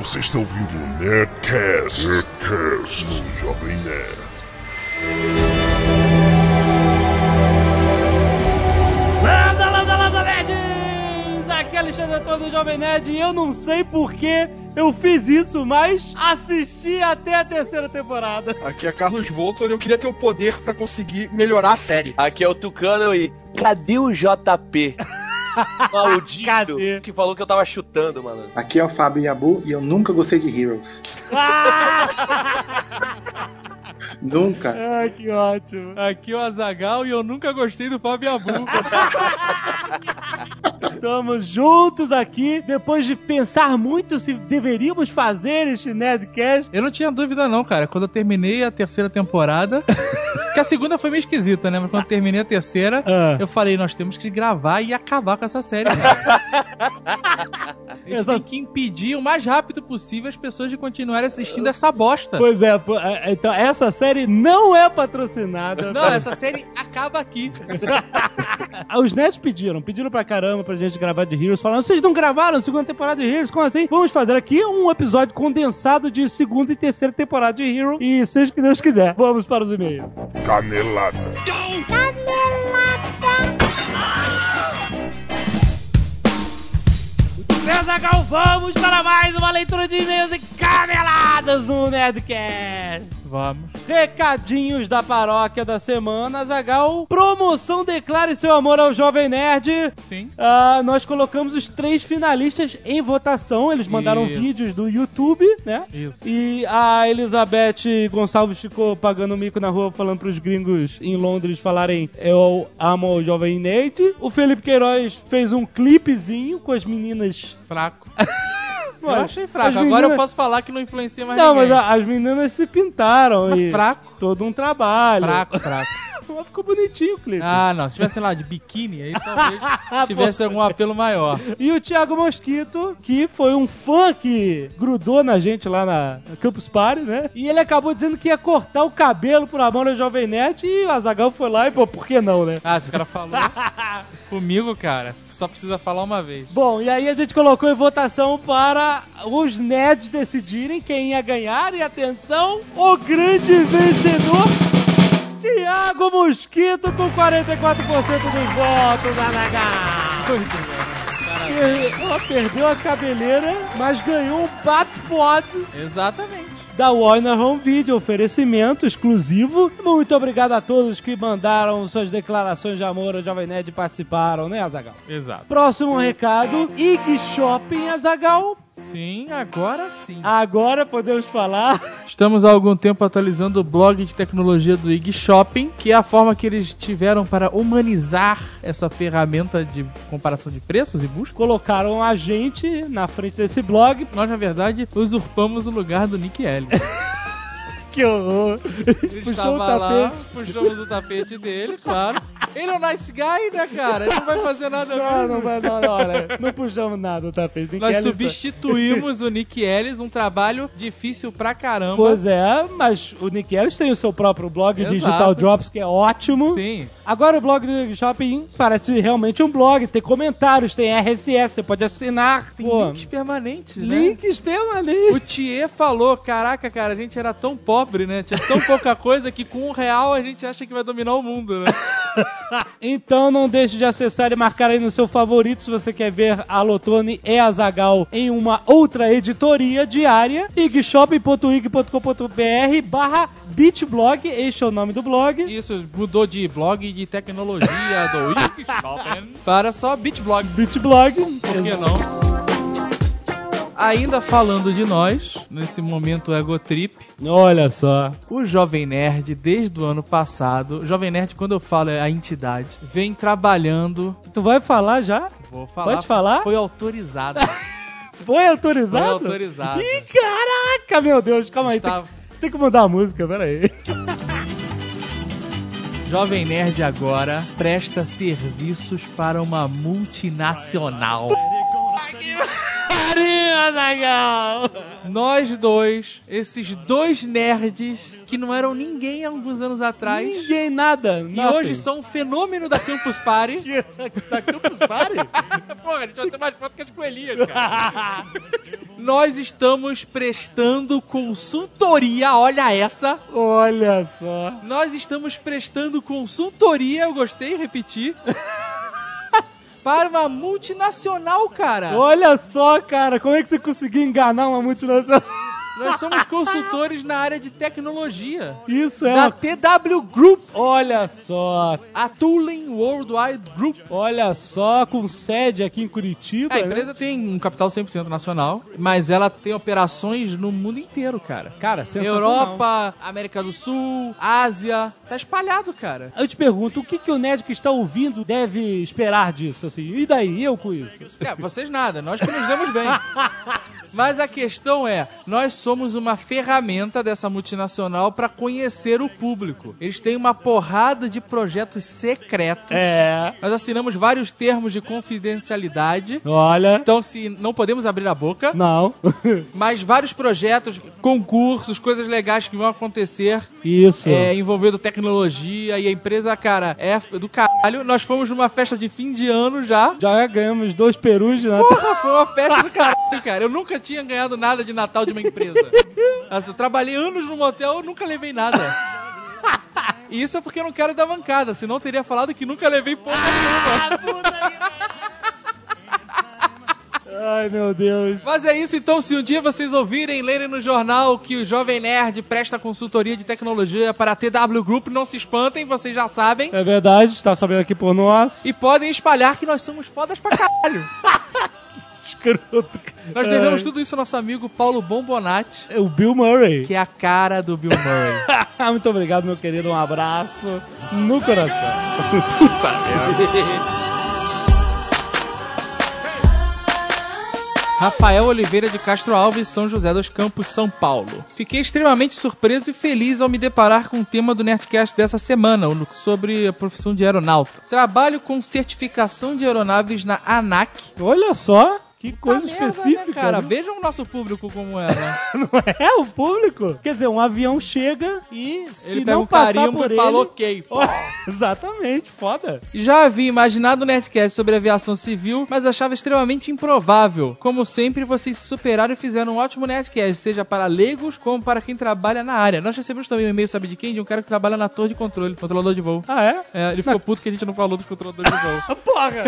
Você está ouvindo o Nerdcast, Nerdcast no Jovem Nerd. Landa, landa, landa, nerds! Aqui é Alexandre Antônio do Jovem Nerd e eu não sei por que eu fiz isso, mas assisti até a terceira temporada. Aqui é Carlos Voltor e eu queria ter o poder pra conseguir melhorar a série. Aqui é o Tucano e cadê o JP? Maldito Cadê? que falou que eu tava chutando, mano. Aqui é o Fábio Yabu e eu nunca gostei de Heroes. Nunca. Ai, que ótimo. Aqui é o Azagal e eu nunca gostei do Fábio Abu. Estamos juntos aqui, depois de pensar muito se deveríamos fazer este Nerdcast. Eu não tinha dúvida, não, cara. Quando eu terminei a terceira temporada. que a segunda foi meio esquisita, né? Mas quando terminei a terceira, Ah. eu falei, nós temos que gravar e acabar com essa série. a gente tem que impedir o mais rápido possível as pessoas de continuarem assistindo essa bosta. Pois é, pô, é, então essa série não é patrocinada. Não, essa série acaba aqui. Os nerds pediram, pediram pra caramba pra gente gravar de Heroes, falando, vocês não gravaram a segunda temporada de Heroes? Como assim? Vamos fazer aqui um episódio condensado de segunda e terceira temporada de Heroes, e seja o que Deus quiser. Vamos para os e-mails. Canelada. Mesagal, vamos para mais uma leitura de e-mails e caneladas no Nerdcast. Vamos. Recadinhos da paróquia da semana, Zagal. Promoção Declare seu amor ao Jovem Nerd. Sim. Ah, nós colocamos os três finalistas em votação. Eles mandaram Isso. vídeos do YouTube, né? Isso. E a Elizabeth Gonçalves ficou pagando mico na rua falando pros gringos em Londres falarem eu amo o Jovem Nerd. O Felipe Queiroz fez um clipezinho com as meninas. Fraco. Eu Mano, achei fraco. Agora meninas- eu posso falar que não influencia mais Não, mas ninguém. a- as meninas se pintaram. Mas e fraco. Todo um trabalho. Fraco, fraco. Mas ficou bonitinho o clipe. Ah, não. Se tivesse lá de biquíni, aí talvez tivesse algum apelo maior. E o Thiago Mosquito, que foi um fã que grudou na gente lá na na Campus Party, né? E ele acabou dizendo que ia cortar o cabelo por amor ao Jovem Nerd e o Azagal foi lá e, pô, por que não, né? Ah, se o cara falou comigo, cara, só precisa falar uma vez. Bom, e aí a gente colocou em votação para os nerds decidirem quem ia ganhar. E atenção, o grande vencedor, Thiago Mosquito, com 44% dos votos, Azagal. E Ela perdeu a cabeleira, mas ganhou um Batpod Exatamente. da Warner Home Video, oferecimento exclusivo. Muito obrigado a todos que mandaram suas declarações de amor ao Jovem Nerd e participaram, né, Azagal? Exato. Próximo recado, Ig Shopping, Azagal. Sim, agora sim. Agora podemos falar. Estamos há algum tempo atualizando o blog de tecnologia do IG Shopping, que é a forma que eles tiveram para humanizar essa ferramenta de comparação de preços e busca. Colocaram a gente na frente desse blog. Nós, na verdade, usurpamos o lugar do Nick Ellis. Que horror. Puxou o lá, tapete. puxamos o tapete dele, claro. Ele é um nice guy, né, cara? Ele não vai fazer nada Não, mesmo. não vai, não, não, olha, não puxamos nada o tapete. Nós Nick Ellis- substituímos o Nick Ellis, um trabalho difícil pra caramba. Pois é, mas o Nick Ellis tem o seu próprio blog, Exato. Digital Drops, que é ótimo. Sim. Agora o blog do Shopping parece realmente um blog, tem comentários, tem RSS, você pode assinar. Tem pô. links permanentes, né? Links permanentes. O Thier falou, caraca, cara, a gente era tão pobre, né? Tinha tão pouca coisa que com um real a gente acha que vai dominar o mundo, né? Então não deixe de acessar e marcar aí no seu favorito se você quer ver a Lotone e a Zagal em uma outra editoria diária. igshop.ig.com.br barra bitblog, este é o nome do blog. Isso mudou de blog de tecnologia do Shopping para só Bitblog. Bitblog. Por que não? Ainda falando de nós, nesse momento Egotrip, Olha só. o Jovem Nerd, desde o ano passado, Jovem Nerd, quando eu falo é a entidade, vem trabalhando. Tu vai falar já? Vou falar. Pode falar? Foi autorizado. Foi autorizado? Foi autorizado. Ih, caraca, meu Deus. Calma aí. Estava- Tem, tem que mudar a música, pera aí. Jovem Nerd agora presta serviços para uma multinacional. Pariu, Azaghal! Nós dois, esses dois nerds que não eram ninguém há alguns anos atrás. Ninguém, nada. E hoje são um fenômeno da Campus Party. Da Campus Party? Porra, a gente vai ter mais foto que as coelhinhas, cara. Nós estamos prestando consultoria, olha essa. Olha só. Nós estamos prestando consultoria, eu gostei, repetir. Para uma multinacional, cara. Olha só, cara, como é que você conseguiu enganar uma multinacional? Nós somos consultores na área de tecnologia. Isso é. Da TW Group, Olha só, a Tooling Worldwide Group. olha só, com sede aqui em Curitiba. A né? empresa tem um capital 100% nacional, mas ela tem operações no mundo inteiro, cara. Cara, sensacional. Europa, América do Sul, Ásia, tá espalhado, cara. Eu te pergunto, o que, que o Ned que está ouvindo deve esperar disso, assim? E daí, eu com isso? É, vocês nada, nós que nos demos bem. Mas a questão é, nós somos uma ferramenta dessa multinacional para conhecer o público. Eles têm uma porrada de projetos secretos. É. Nós assinamos vários termos de confidencialidade. Olha. Então, se não podemos abrir a boca, Não. mas vários projetos, concursos, coisas legais que vão acontecer Isso. é, envolvendo tecnologia e a empresa, cara, é do caralho. Nós fomos numa festa de fim de ano já. Já ganhamos dois perus de Natal. Porra, foi uma festa do caralho, cara. Eu nunca tinha ganhado nada de Natal de uma empresa. Eu trabalhei anos no motel, eu nunca levei nada. E isso é porque eu não quero dar mancada, senão eu teria falado que nunca levei porra nenhuma. Ai, meu Deus. Mas é isso, então, se um dia vocês ouvirem, lerem no jornal que o Jovem Nerd presta consultoria de tecnologia para a TW Group, não se espantem, vocês já sabem. É verdade, está sabendo aqui por nós. E podem espalhar que nós somos fodas pra caralho. escroto. Nós devemos tudo isso ao nosso amigo Paulo Bombonati, É o Bill Murray. que é a cara do Bill Murray. Muito obrigado, meu querido. Um abraço no coração. Rafael Oliveira de Castro Alves, São José dos Campos, São Paulo. Fiquei extremamente surpreso e feliz ao me deparar com o tema do Nerdcast dessa semana, sobre a profissão de aeronauta. Trabalho com certificação de aeronaves na ANAC. Olha só, que coisa merda, específica. né, cara, né? vejam o nosso público como é, né? Não é o público? Quer dizer, um avião chega e se Ele não um passar por e ele... fala ok. Exatamente, foda. Já havia imaginado o Nerdcast sobre aviação civil, mas achava extremamente improvável. Como sempre, vocês se superaram e fizeram um ótimo Nerdcast, seja para leigos como para quem trabalha na área. Nós recebemos também um e-mail, sabe de quem? De um cara que trabalha na torre de controle, controlador de voo. Ah, é? É, ele ficou puto que a gente não falou dos controladores de voo. Porra!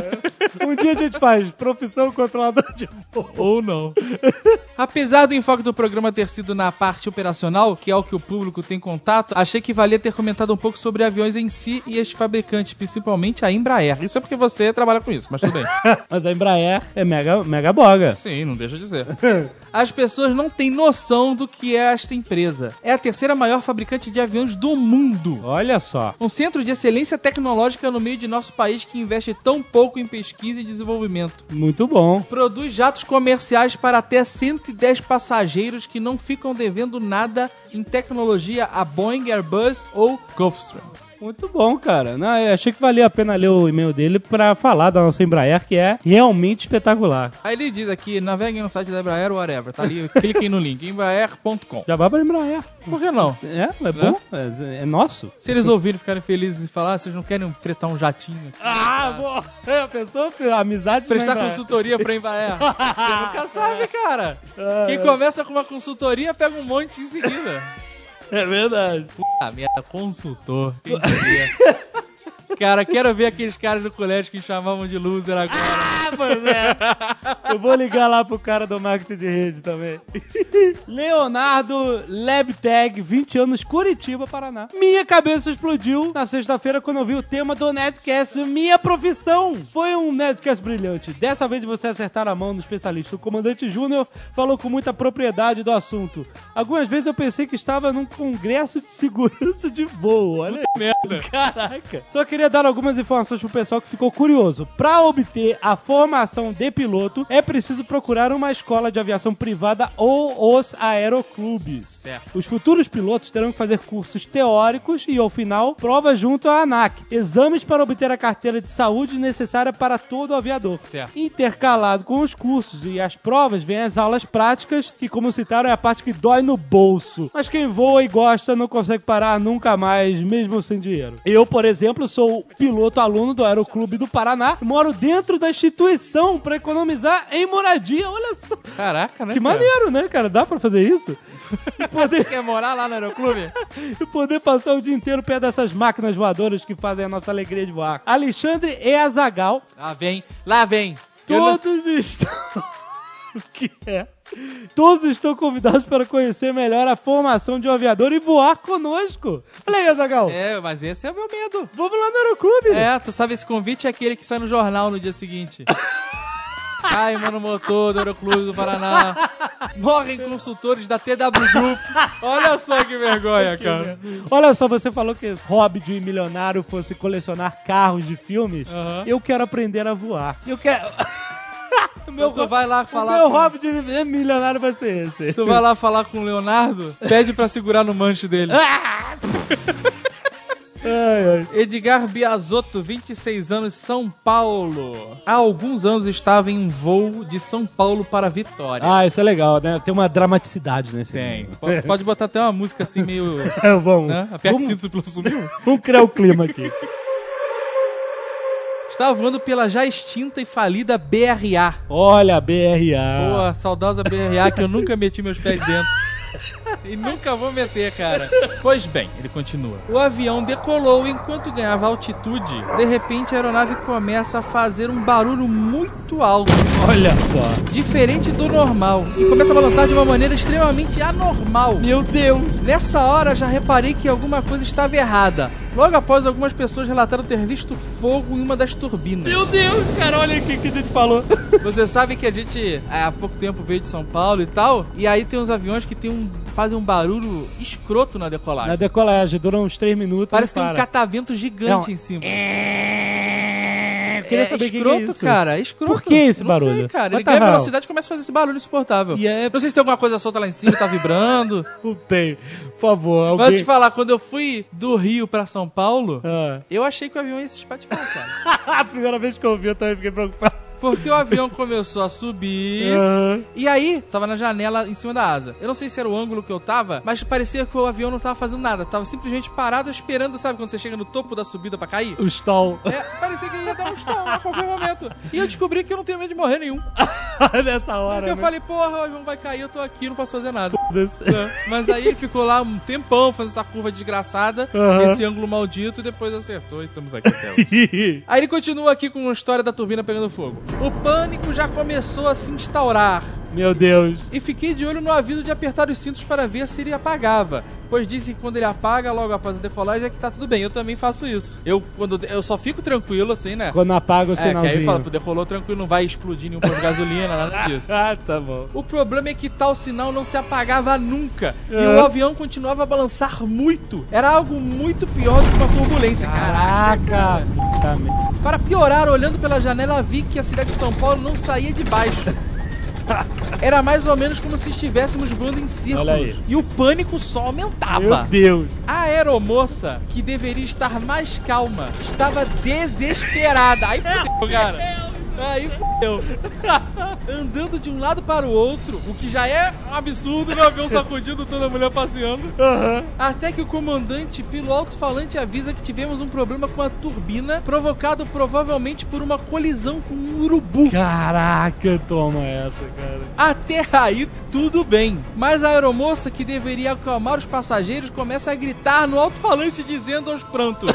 um dia a gente faz profissão controlador Ou não. Apesar do enfoque do programa ter sido na parte operacional, que é o que o público tem contato, achei que valia ter comentado um pouco sobre aviões em si e este fabricante, principalmente a Embraer. Isso é porque você trabalha com isso, mas tudo bem. Mas a Embraer é mega, mega boga. Sim, não deixa de dizer. As pessoas não têm noção do que é esta empresa. É a terceira maior fabricante de aviões do mundo. Olha só. Um centro de excelência tecnológica no meio de nosso país que investe tão pouco em pesquisa e desenvolvimento. Muito bom. Produz jatos comerciais para até 110 passageiros que não ficam devendo nada em tecnologia a Boeing, Airbus ou Gulfstream. Muito bom, cara. Não, eu achei que valia a pena ler o e-mail dele pra falar da nossa Embraer, que é realmente espetacular. Aí ele diz aqui, naveguem no site da Embraer whatever, tá ali, cliquem no link, embraer.com. Já vai pra Embraer. Por que não? É, é bom. É, é nosso. Se eles ouvirem ficarem felizes e falar, ah, vocês não querem fretar um jatinho aqui? Ah, boa. É, a pessoa, amizade Prestar consultoria pra Embraer. Você nunca sabe, cara. Quem começa com uma consultoria pega um monte em seguida. É verdade. Puta merda, consultor. Quem diria? Cara, quero ver aqueles caras do colégio que chamavam de loser agora. Ah, pois é. Eu vou ligar lá pro cara do marketing de rede também. Leonardo Labtag, 20 anos, Curitiba, Paraná. Minha cabeça explodiu na sexta-feira quando eu vi o tema do Nerdcast, minha profissão. Foi um Nerdcast brilhante. Dessa vez você acertar a mão no especialista. O comandante Júnior falou com muita propriedade do assunto. Algumas vezes eu pensei que estava num congresso de segurança de voo. Olha aí. Merda. Caraca. Só queria dar algumas informações pro pessoal que ficou curioso. Para obter a formação de piloto, é preciso procurar uma escola de aviação privada ou os aeroclubes. Certo. Os futuros pilotos terão que fazer cursos teóricos e, ao final, provas junto à ANAC. Exames para obter a carteira de saúde necessária para todo aviador. Certo. Intercalado com os cursos e as provas, vem as aulas práticas, que, como citaram, é a parte que dói no bolso. Mas quem voa e gosta não consegue parar nunca mais, mesmo sem dinheiro. Eu, por exemplo, sou piloto aluno do Aeroclube do Paraná, moro dentro da instituição para economizar em moradia. Olha só. Caraca, né? Que cara? maneiro, né, cara? Dá pra fazer isso? Poder, Quer morar lá no aeroclube? e poder passar o dia inteiro perto dessas máquinas voadoras que fazem a nossa alegria de voar. Alexandre e Azagal, Lá vem, lá vem. Eu todos estão. o que é? Todos estão convidados para conhecer melhor a formação de um aviador e voar conosco. Olha aí, Azagal. É, mas esse é o meu medo. Vamos lá no Aeroclube. É, tu sabe, esse convite é aquele que sai no jornal no dia seguinte. Cai, mano, motor do Aeroclube do Paraná. Morrem consultores da TW Group. Olha só que vergonha, cara. Olha só, você falou que esse hobby de milionário fosse colecionar carros de filmes. Aham. Eu quero aprender a voar. Eu quero. O Então tu vai lá falar o meu com- hobby de milionário vai ser esse. Tu vai lá falar com o Leonardo, pede pra segurar no manche dele. Ai, ai. Edgar Biasotto, 26 anos, São Paulo. Há alguns anos estava em um voo de São Paulo para Vitória. Ah, isso é legal, né? Tem uma dramaticidade nesse Tem. Pode, pode botar até uma música assim meio. É, vamos, Né? Aperte vamos, cinto pelo sumiu. vamos criar o clima aqui. Estava voando pela já extinta e falida BRA. Olha, BRA. Pô, a saudosa BRA que eu nunca meti meus pés dentro. E nunca vou meter, cara. Pois bem, ele continua. O avião decolou enquanto ganhava altitude. De repente, a aeronave começa a fazer um barulho muito alto, Olha só. diferente do normal, e começa a balançar de uma maneira extremamente anormal. Meu Deus. Nessa hora, já reparei que alguma coisa estava errada. Logo após, algumas pessoas relataram ter visto fogo em uma das turbinas. Meu Deus, cara, olha o que que a gente falou. Você sabe que a gente há pouco tempo veio de São Paulo e tal, e aí tem uns aviões que tem um, fazem um barulho escroto na decolagem. Na decolagem, dura uns 3 minutos Parece que tem um catavento gigante Não, em cima. Eu queria saber o que que escroto, é isso. cara. É escroto. Por que esse Não barulho? sei, cara. Ele What ganha hell? velocidade e começa a fazer esse barulho insuportável. É- Não sei se tem alguma coisa solta lá em cima, tá vibrando. Não tem. Por favor, Mas alguém... eu te falar, quando eu fui do Rio pra São Paulo, Ah. eu achei que o avião ia se espatifar, cara. a primeira vez que eu vi, eu também fiquei preocupado. Porque o avião começou a subir. Ah. E aí, tava na janela em cima da asa. Eu não sei se era o ângulo que eu tava, mas parecia que o avião não tava fazendo nada. Tava simplesmente parado esperando, sabe, quando você chega no topo da subida pra cair? O stall. É, parecia que ia dar um stall a qualquer momento. E eu descobri que eu não tenho medo de morrer nenhum. Nessa hora, Porque eu né? falei, porra, o avião vai cair, eu tô aqui, não posso fazer nada. É, Mas aí ele ficou lá um tempão fazendo essa curva desgraçada, Aham. esse ângulo maldito, e depois acertou e estamos aqui até hoje. Aí ele continua aqui com a história da turbina pegando fogo. O pânico já começou a se instaurar. Meu Deus. E fiquei de olho no aviso de apertar os cintos para ver se ele apagava. Pois disse que quando ele apaga, logo após a decolagem, é que tá tudo bem. Eu também faço isso. Eu, quando, eu só fico tranquilo, assim, né? Quando apaga o É, que aí sinalzinho. fala, decolou tranquilo, não vai explodir nenhum posto de gasolina, nada disso. Ah, tá bom. O problema é que tal sinal não se apagava nunca. E É. o avião continuava a balançar muito. Era algo muito pior do que uma turbulência. Caraca. Me- Para piorar, olhando pela janela, vi que a cidade de São Paulo não saía de baixo. Era mais ou menos como se estivéssemos voando em círculos. Olha aí. E o pânico só aumentava. Meu Deus. A aeromoça, que deveria estar mais calma, estava desesperada. Aí fudeu, cara. Aí fudeu. Andando de um lado para o outro, o que já é um absurdo, né? O avião sacudindo toda a mulher passeando. Até que o comandante, pelo alto-falante, avisa que tivemos um problema com a turbina, provocado provavelmente por uma colisão com um urubu. Caraca, toma essa, cara. Até aí, tudo bem. Mas a aeromoça, que deveria acalmar os passageiros, começa a gritar no alto-falante, dizendo aos prantos: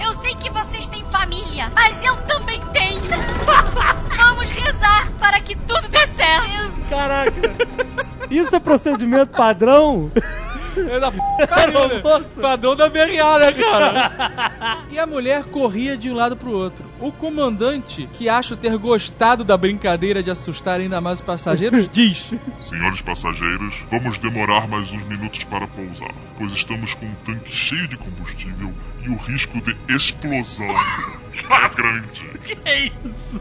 Eu sei que vocês têm família, mas eu também tenho. Vamos rezar para que tudo dê certo. Caraca. Isso é procedimento padrão? É da p... pariu, né? Padrão da BRA, né, cara? e a mulher corria de um lado pro outro. O comandante, que acho ter gostado da brincadeira de assustar ainda mais os passageiros, diz: Senhores passageiros, vamos demorar mais uns minutos para pousar, pois estamos com um tanque cheio de combustível e o risco de explosão Cara grande.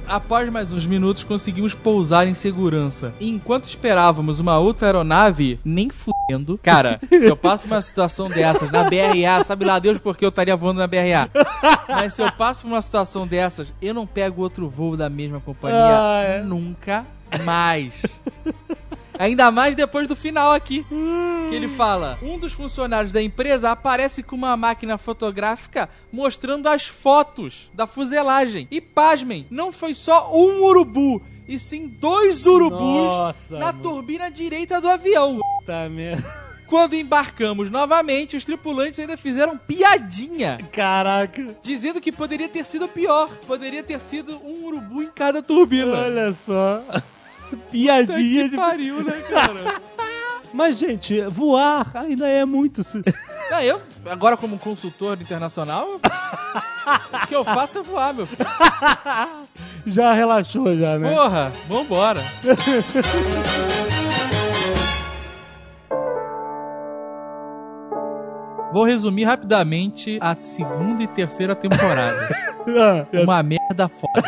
Após mais uns minutos, conseguimos pousar em segurança. E enquanto esperávamos uma outra aeronave, nem fudendo. Cara, se eu passo uma situação dessas na BRA, sabe lá Deus por que eu estaria voando na BRA. Mas se eu passo uma situação dessas, eu não pego outro voo da mesma companhia Ah, é. nunca mais. Ainda mais depois do final aqui. Que ele fala: um dos funcionários da empresa aparece com uma máquina fotográfica mostrando as fotos da fuselagem. E pasmem, não foi só um urubu, e sim dois urubus Nossa, na mano. turbina direita do avião. Tá merda. Quando embarcamos novamente, os tripulantes ainda fizeram piadinha. Caraca. Dizendo que poderia ter sido pior. Poderia ter sido um urubu em cada turbina. Olha só. Piadinha de. pariu, né, cara? Mas, gente, voar ainda é muito. se- Ah, eu, agora como consultor internacional, o que eu faço é voar, meu filho. Já relaxou, já, né? Porra, vambora. Vou resumir rapidamente a segunda e terceira temporada. Ah, Uma merda foda.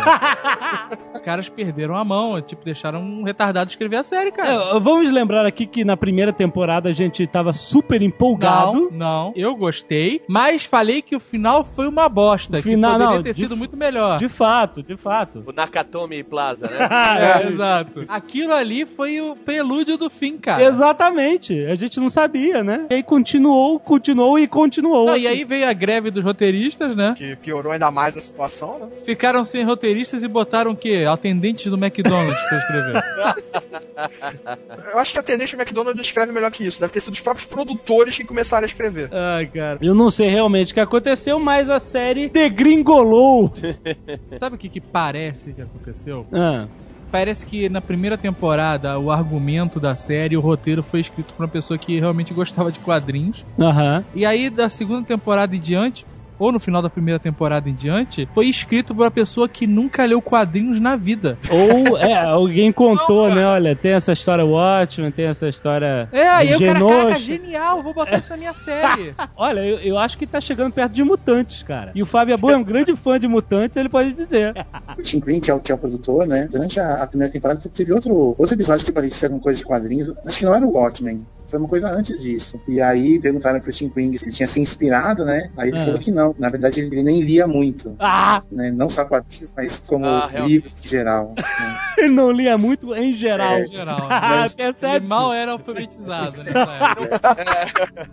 Os caras perderam a mão, tipo, deixaram um retardado escrever a série, cara. É, vamos lembrar aqui que na primeira temporada a gente tava super empolgado. Não, não, eu gostei, mas falei que o final foi uma bosta, O final- que poderia não, ter de sido muito melhor. De fato, de fato. O Nakatomi Plaza, né? É, exato. Aquilo ali foi o prelúdio do fim, cara. Exatamente. A gente não sabia, né? E aí continuou, continuou e continuou. Não, e aí veio a greve dos roteiristas, né? Que piorou ainda mais a situação, né? Ficaram sem roteiristas e botaram o quê? Atendentes do McDonald's pra escrever. Eu acho que a tendência McDonald's escreve melhor que isso. Deve ter sido os próprios produtores que começaram a escrever. Ai, cara. Eu não sei realmente o que aconteceu, mas a série degringolou. Sabe o que, que parece que aconteceu? Ah, Parece que na primeira temporada o argumento da série, o roteiro foi escrito por uma pessoa que realmente gostava de quadrinhos. Aham. E aí, da segunda temporada em diante, ou no final da primeira temporada em diante, foi escrito por uma pessoa que nunca leu quadrinhos na vida. Ou, é, alguém contou, né? Olha, tem essa história Watchmen, tem essa história. É, aí o cara, caraca, genial, vou botar isso na minha série. Olha, eu, eu acho que tá chegando perto de mutantes, cara. E o Fábio Abu é um grande fã de mutantes, ele pode dizer. O Tim Green, que é o, que é o produtor, né? Durante a, a primeira temporada teve outro, outro episódio que parecia alguma coisa de quadrinhos. Acho que não era o Watchmen. Foi uma coisa antes disso. E aí perguntaram pro Tim Green se ele tinha se inspirado, né? Aí ele Ah. falou que não. Na verdade, ele, nem lia muito. Ah! Né? Não só quadrinhos, mas como Ah, livros em geral. né? Ele não lia muito em geral. Em geral. Percebe? Ele mal era alfabetizado nessa época.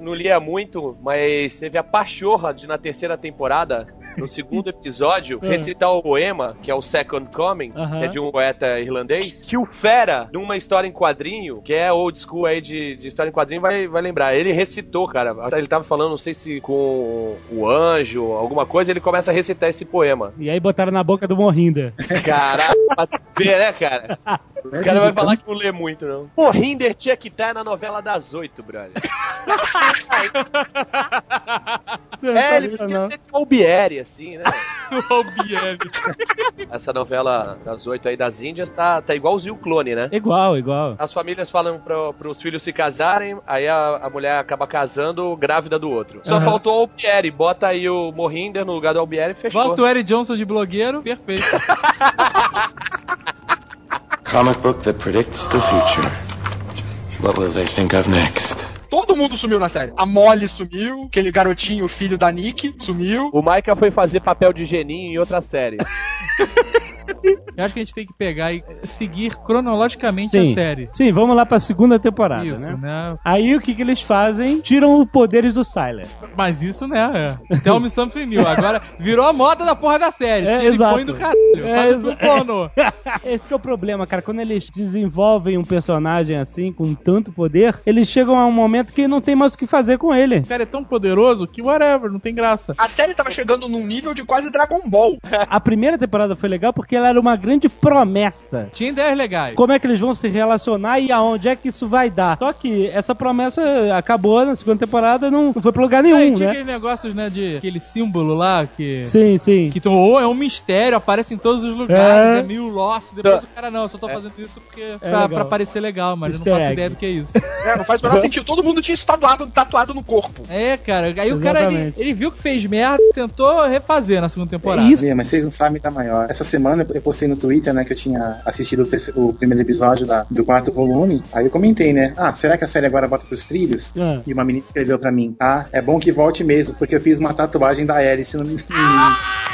Não lia muito, mas teve a pachorra de na terceira temporada, no segundo episódio, É. recitar o poema, que é o Second Coming, Aham. que é de um poeta irlandês, que o Fera, numa história em quadrinho, que é old school aí de, de história em quadrinho, vai, vai lembrar. Ele recitou, cara. Ele tava falando, não sei se com o anjo, alguma coisa, ele começa a recitar esse poema. E aí botaram na boca do Morrinda. Caralho, ver, né, cara? O cara vai falar que não lê muito, não. Rinder tinha que estar na novela das oito, brother. É, ele podia ser tipo Albieri, assim, né? o Albieri. Essa novela das oito aí das Índias tá, tá igualzinho o clone, né? Igual, igual. As famílias falam pro, pros filhos se casarem, aí a, a mulher acaba casando grávida do outro. Só Aham. faltou o Albieri, bota aí o Morrinder no lugar do Albieri e fechou. Bota o Eric Johnson de blogueiro, perfeito. Comic book that predicts the future. What will they think of next? Todo mundo sumiu na série. A Molly sumiu, aquele garotinho, filho da Nick, sumiu. O Micah foi fazer papel de geninho em outra série. Eu acho que a gente tem que pegar e seguir cronologicamente a Sim. série. Sim, vamos lá pra segunda temporada, Isso, né? né? Aí o que que eles fazem? Tiram os poderes do Sylar. Mas isso, né? É. Tell me something new. Agora virou a moda da porra da série. É, Tira e exato. põe do caralho. É, Faz exa-. Esse que é o problema, cara. Quando eles desenvolvem um personagem assim, com tanto poder, eles chegam a um momento que não tem mais o que fazer com ele. O cara é tão poderoso que whatever, não tem graça. A série tava chegando num nível de quase Dragon Ball. A primeira temporada foi legal porque ela era uma grande promessa. Tinha ideias legais. Como é que eles vão se relacionar e aonde é que isso vai dar? Só que essa promessa acabou na segunda temporada, não, não foi pra lugar Aí nenhum, tinha né? aqueles negócios, né, de aquele símbolo lá que. Sim, sim. Que tu, ou é um mistério, aparece em todos os lugares, É. é, meio lost. Depois o cara, não, eu só tô fazendo isso porque pra, legal. pra parecer legal, mas eu Easter não faço egg. ideia do que é isso. É, não faz o menor sentido. Todo mundo tinha isso tatuado, tatuado no corpo. É, cara. Aí o cara, ele, Exatamente. ele viu que fez merda e tentou refazer na segunda temporada. É isso. Mas vocês não sabem da maior. Essa semana eu postei no Twitter, né, que eu tinha assistido o, terceiro- o primeiro episódio da- do quarto volume. Aí eu comentei, né? Ah, será que a série agora volta pros trilhos? Ah. E uma menina escreveu pra mim: Ah, é bom que volte mesmo, porque eu fiz uma tatuagem da Alice no menino.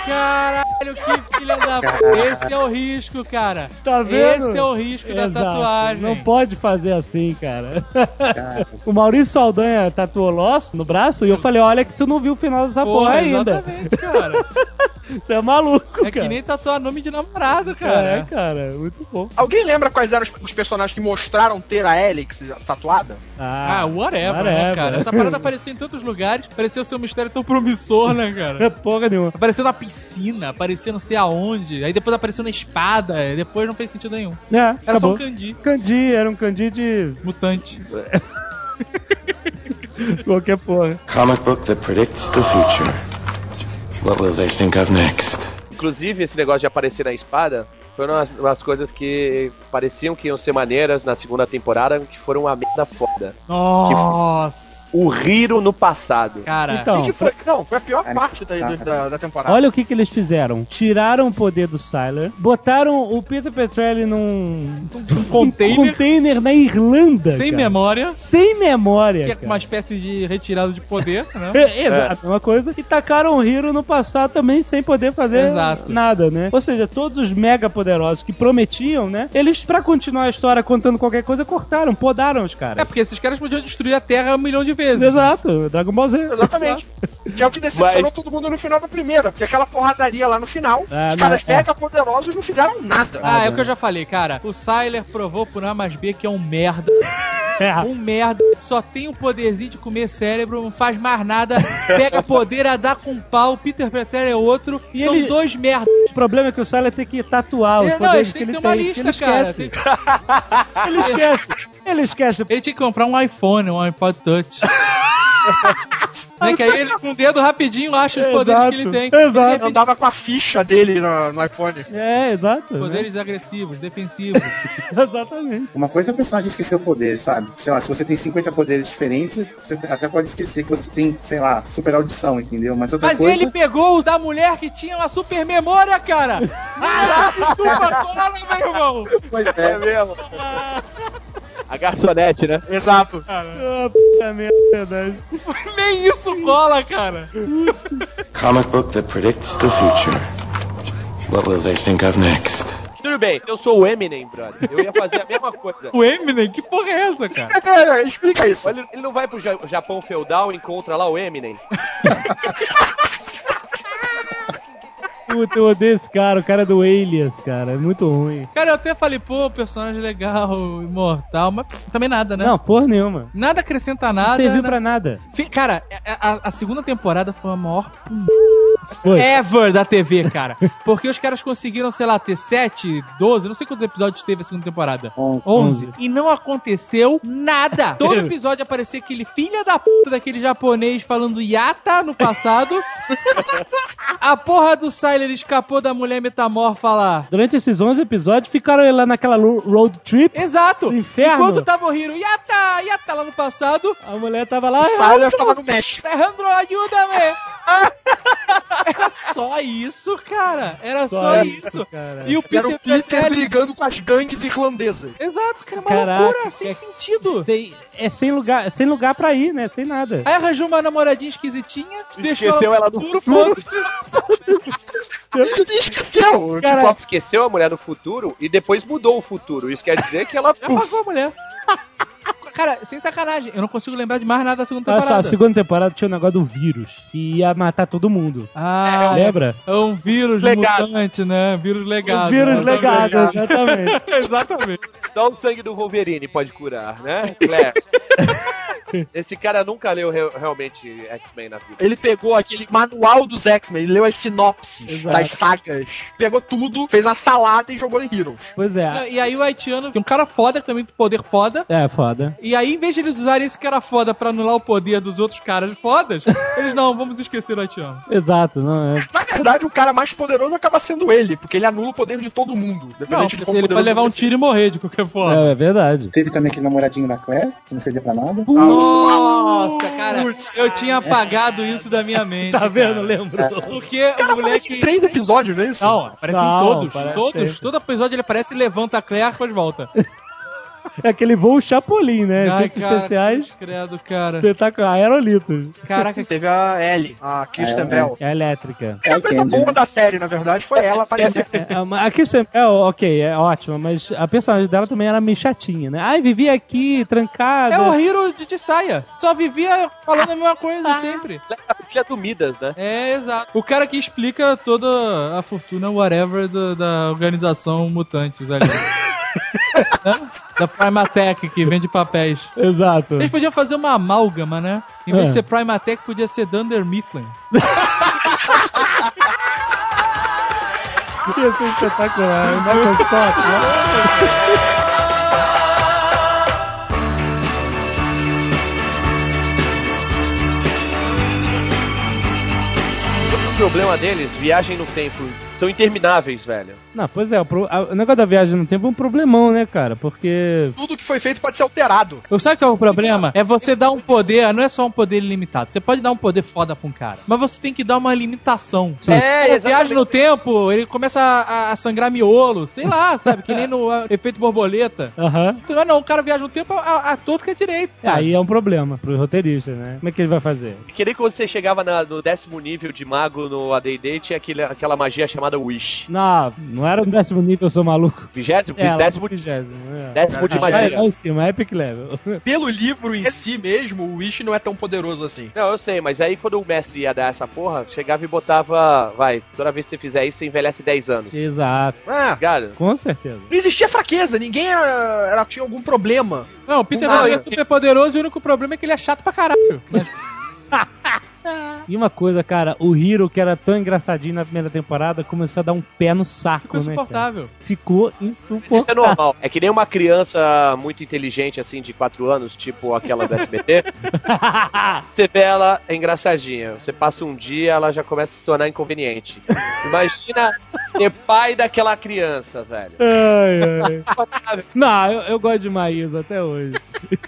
Caralho, que filha da puta. Esse é o risco, cara. Tá vendo? Esse é o risco da Exato. tatuagem. Não pode fazer assim, cara. Cara, o Maurício Saldanha tatuou Lost no braço e eu falei, olha que tu não viu o final dessa porra, ainda. Exatamente, cara. Você é maluco, É cara. que nem tatuar nome de namorado, É, cara. cara, muito bom. Alguém lembra quais eram os, os personagens que mostraram ter a Alex tatuada? Ah, whatever, né, whatever. cara? Essa parada apareceu em tantos lugares, pareceu ser um mistério tão promissor, né, cara? É porra nenhuma. Apareceu na piscina, apareceu não sei aonde, aí depois apareceu na espada, e depois não fez sentido nenhum. É, Era acabou. só um candy, Candi, era um Candi de mutante. qualquer porra. Comic book that predicts the future. What will they think of next? Inclusive, esse negócio de aparecer na espada foi umas, umas coisas que pareciam que iam ser maneiras na segunda temporada, que foram uma merda foda. Nossa, O Hiro no passado. cara. Então, O que, que foi? Não, foi a pior Cara, parte da, da, da temporada. Olha o que, que eles fizeram. Tiraram o poder do Sylar, botaram o Peter Petrelli num Um container container na Irlanda. sem cara. memória, Sem memória. que é cara. uma espécie de retirada de poder, né? É, Exato, uma coisa. E tacaram o Hiro no passado também sem poder fazer Exato. nada, né? Ou seja, todos os mega poderosos que prometiam, né? Eles, pra continuar a história contando qualquer coisa, cortaram, podaram os É caras. porque esses caras podiam destruir a Terra um milhão de vezes. Exato, Dragon Ball Z. Exatamente. Que é o que decepcionou Mas- todo mundo no final da primeira. Porque aquela porradaria lá no final, Ah, os caras é. mega poderosos não fizeram nada. Ah, é o que eu já falei, cara. O Syler provou por A mais B que é um merda. É. Um merda. Só tem o poderzinho de comer cérebro, não faz mais nada. Pega poder a dar com pau. Peter Peter é outro. E São ele- dois merdas. O problema é que o Sylar tem que tatuar os não, poderes que ele ter uma tem. lista, ele cara. esquece. Tem- Ele esquece. Ele esquece. Ele tinha que comprar um iPhone, um iPod Touch. né, que aí ele com o dedo rapidinho acha os poderes Exato, que ele tem. exato. Ele andava com a ficha dele no, no iPhone. É, exato. né? poderes agressivos, defensivos. Exatamente. uma coisa é o personagem esquecer o poder, sabe? Sei lá, se você tem 50 poderes diferentes, você até pode esquecer que você tem, sei lá, super audição, entendeu? Mas outra Mas coisa. ele pegou os da mulher que tinha uma super memória, cara! Ah, desculpa, cola, meu irmão! Pois é, mesmo. A garçonete, né? Exato. Ah, puta merda, é verdade. Nem isso cola, cara! Comic book that predicts the future. What will they think of next? Tudo bem, eu sou o Eminem, brother. Eu ia fazer a mesma coisa. O Eminem, que porra é essa, cara? É, explica isso. Ele, ele não vai pro Ja- Japão feudal e encontra lá o Eminem? Puta, eu odeio esse cara, o cara é do Alias, cara. É muito ruim. Cara, eu até falei, pô, personagem legal, imortal, mas também nada, né? Não, porra nenhuma. Nada acrescenta Não nada. serviu né? pra nada. Cara, a, a- a segunda temporada foi a maior Foi. ever da TV, cara. Porque os caras conseguiram, sei lá, ter 7, 12, não sei quantos episódios teve a segunda temporada. 11. 11. E não aconteceu nada. Todo episódio aparecia aquele filho da puta daquele japonês falando yata no passado. a porra do Syler escapou da mulher metamorfa lá. Durante esses 11 episódios, ficaram lá naquela road trip. Exato. Do inferno. Enquanto tava o Hiro, yata, yata lá no passado. A mulher tava lá. O Silas tava no México. Alejandro, ajuda-me! Era só isso, cara. Era só, Só isso. isso, cara. E o Era Peter, o Peter Petrelli- brigando com as gangues irlandesas. Exato, cara. Uma Caraca, loucura, sem que- sentido. Sem- é sem lugar, sem lugar pra ir, né? Sem nada. Aí arranjou uma namoradinha esquisitinha, deixou Esqueceu ela no no futuro, foda-se. E esqueceu. Caraca. Tipo, Esqueceu a mulher no futuro e depois mudou o futuro. Isso quer dizer que ela. Apagou a mulher. Cara, sem sacanagem, eu não consigo lembrar de mais nada da segunda Olha só, a temporada. segunda temporada tinha o negócio do vírus, que ia matar todo mundo. Ah, Lembra? É um vírus Legado. mutante, né? Vírus legado. o vírus né? legado, exatamente. Exatamente. Só o sangue do Wolverine pode curar, né? Claire. Esse cara nunca leu re- realmente X-Men na vida. Ele pegou aquele manual dos X-Men, ele leu as sinopses Exato. das sagas, pegou tudo, fez uma salada e jogou em Heroes. Pois é. E aí o haitiano, que é um cara foda, que também tem poder foda. É, foda. E aí, em vez de eles usarem esse cara foda pra anular o poder dos outros caras fodas, eles não, vamos esquecer o haitiano. Exato, não é. Na verdade, o cara mais poderoso acaba sendo ele, porque ele anula o poder de todo mundo, Não, dependente de quão ele vai levar um tiro e morrer de qualquer forma. É, é verdade. Teve também aquele namoradinho da Claire, que não servia pra nada. Nossa, cara, eu tinha apagado isso da minha mente. Tá vendo? cara. Lembrou. Porque Cara, o moleque. em três episódios, não é isso? Não, aparece em todos. Todos. Todo episódio ele aparece, levanta a Claire, depois volta. É aquele voo Chapolin, né? Ai, Efeitos cara, especiais. Credo, cara. Espetacular. Aerolitos. Caraca, Teve a Ellie, a Kristen É, Bell. É elétrica. É a coisa boa da série, na verdade, foi ela aparecer. É, a Kristen Bell, ok, é ótima, mas a personagem dela também era meio chatinha, né? Ai, vivia aqui, trancada. é o Hiro de, de saia. Só vivia falando a mesma coisa sempre. Filha do Midas, né? É, exato. O cara que explica toda a fortuna, whatever, do- da organização Mutantes ali. Né? Da Primatech, que vende papéis. Exato. Eles podiam fazer uma amálgama, né? Em vez É. de ser Primatech, podia ser Dunder Mifflin. Ia ser espetacular. é Michael Scott, né? O problema deles, viagem no tempo, são intermináveis, velho. Não, pois é, o, pro- a- o negócio da viagem no tempo é um problemão, né, cara? Porque. Tudo que foi feito pode ser alterado. Eu sabe qual é o problema? É você dar um poder, não é só um poder ilimitado. Você pode dar um poder foda pra um cara, mas você tem que dar uma limitação. É, exatamente. viaja no tempo, ele começa a, a sangrar miolo, sei lá, sabe? Que nem no ah, efeito borboleta. Aham. Então, não, o cara viaja no tempo a, a todo que é direito. sabe? Aí é um problema pro roteirista, né? Como é que ele vai fazer? Que nem quando você chegava na- no décimo nível de mago no AD&D, tinha aquele, aquela magia chamada Wish. Não, não era um décimo nível, eu sou maluco. Vigésimo? É, décimo, no vigésimo. É. décimo de magia. lá em cima, Epic Level. Pelo livro em si mesmo, o Wish não é tão poderoso assim. Não, eu sei, mas aí quando o mestre ia dar essa porra, chegava e botava, vai, toda vez que você fizer isso, você envelhece 10 anos. Exato. Ah, Ligado? Com certeza. não existia fraqueza, ninguém era, era- tinha algum problema. Não, o Peter Parker é super poderoso e o único problema é que ele é chato pra caralho. Mas E uma coisa, cara, o Hiro, que era tão engraçadinho na primeira temporada, começou a dar um pé no saco, ficou né? insuportável. Ficou Mas isso é insuportável. normal. É que nem uma criança muito inteligente, assim, de 4 anos, tipo aquela do SBT. Você vê ela é engraçadinha. Você passa um dia, ela já começa a se tornar inconveniente. Imagina ser pai daquela criança, velho. Ai, ai. Não, eu, eu gosto de Maísa até hoje.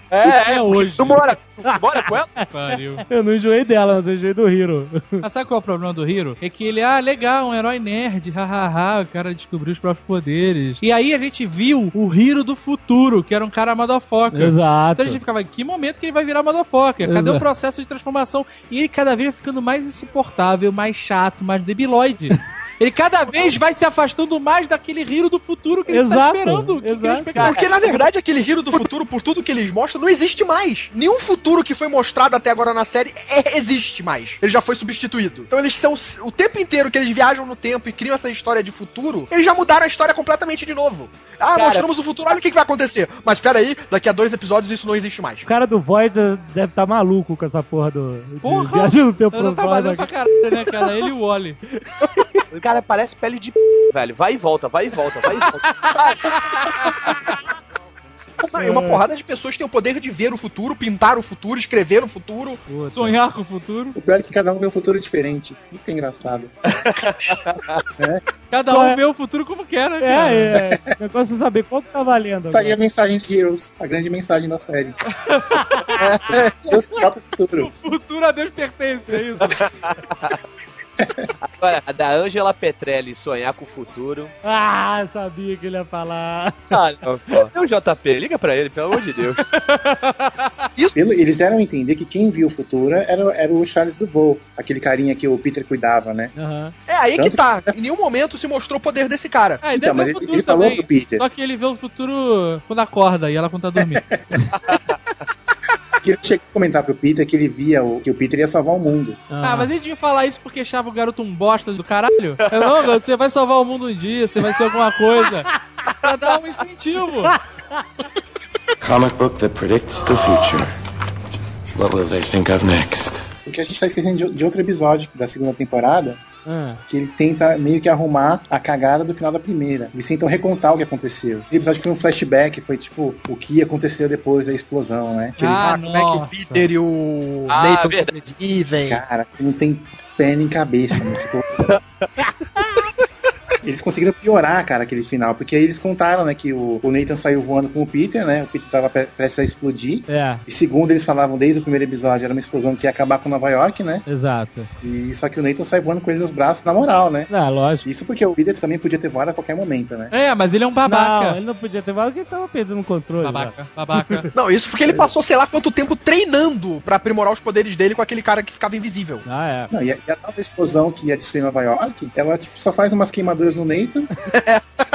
É, é, hoje. Tu mora, tu mora com ela? Pariu. Eu não enjoei dela, mas eu enjoei do Hiro. Mas sabe qual é o problema do Hiro? É que ele, ah, legal, um herói nerd, hahaha, o cara descobriu os próprios poderes. E aí a gente viu o Hiro do futuro, que era um cara motherfucker. Exato. Então a gente ficava, em que momento que ele vai virar motherfucker? Cadê Exato. o processo de transformação? E ele cada vez ficando mais insuportável, mais chato, mais debilóide. Ele cada vez vai se afastando mais daquele Hiro do futuro que ele tá Exato, esperando. Que exato. espectacular. Porque, na verdade, aquele Hero do futuro, por tudo que eles mostram, não existe mais. Nenhum futuro que foi mostrado até agora na série é- existe mais. Ele já foi substituído. Então eles são. O tempo inteiro que eles viajam no tempo e criam essa história de futuro, eles já mudaram a história completamente de novo. Ah, Cara- mostramos o futuro, olha o que, que vai acontecer. Mas pera aí, daqui a dois episódios isso não existe mais. O cara do Void deve estar maluco com essa porra do. de Porra! Viagem no tempo pro trabalhando Void. pra caralho, né, cara? Ele e o Wally. O cara parece pele de p, velho. Vai e volta, vai e volta, vai e volta. Não, e uma porrada de pessoas têm o poder de ver o futuro, pintar o futuro, escrever o futuro. Puta. Sonhar com o futuro. O pior é que cada um vê um futuro diferente. Isso que é engraçado. Cada Qual um é? vê o futuro como quer, né, cara? É, é. O negócio é saber qual que tá valendo. Tá aí a mensagem de Heroes, a grande mensagem da série. Deus próprio futuro. O futuro a Deus pertence, é isso? Agora, a da Angela Petrelli sonhar com o futuro. Ah, sabia que ele ia falar. Ah, não, pô. Tem o JP, liga pra ele, pelo amor de Deus. Pelo- eles deram a entender que quem viu o futuro era, era o Charles Duvall, aquele carinha que o Peter cuidava, né? Aham. É aí que Tanto tá. Em nenhum momento se mostrou o poder desse cara. Ah, e Então, mas ele, o futuro ele falou também. pro Peter Só que ele vê o futuro quando acorda e ela quando tá dormindo. que ele chegou a comentar pro Peter que ele via o, que o Peter ia salvar o mundo. ah, mas ele devia falar isso porque achava o garoto um bosta do caralho? É, não, você vai salvar o mundo um dia, você vai ser alguma coisa. Pra dar um incentivo. Comic book that predicts the future. What will they think of next? Porque a gente tá esquecendo de, de outro episódio da segunda temporada, Ah, que ele tenta meio que arrumar a cagada do final da primeira. Eles tentam recontar o que aconteceu. Episódio que foi um flashback, foi tipo o que aconteceu depois da explosão, né? Que eles, Ah, Ah, como é que o. Peter e o Ah, Nathan verdade. sobrevivem. cara, não tem pé nem cabeça, né? Ficou- Eles conseguiram piorar, cara, aquele final, porque aí eles contaram, né, que o, o Nathan saiu voando com o Peter, né? O Peter tava pre- prestes a explodir. é, E segundo eles falavam desde o primeiro episódio, era uma explosão que ia acabar com Nova York, né? exato. E só que o Nathan sai voando com ele nos braços na moral, né? Ah, lógico. Isso porque o Peter também podia ter voado a qualquer momento, né? É, mas ele é um Não, babaca. ele não podia ter falado que ele tava perdendo o controle. já. Babaca, babaca. Não, isso porque ele passou sei lá quanto tempo treinando pra aprimorar os poderes dele com aquele cara que ficava invisível. Ah, é. Não, e a, e a tal explosão que ia destruir Nova York, ela tipo, só faz umas queimaduras no Nathan.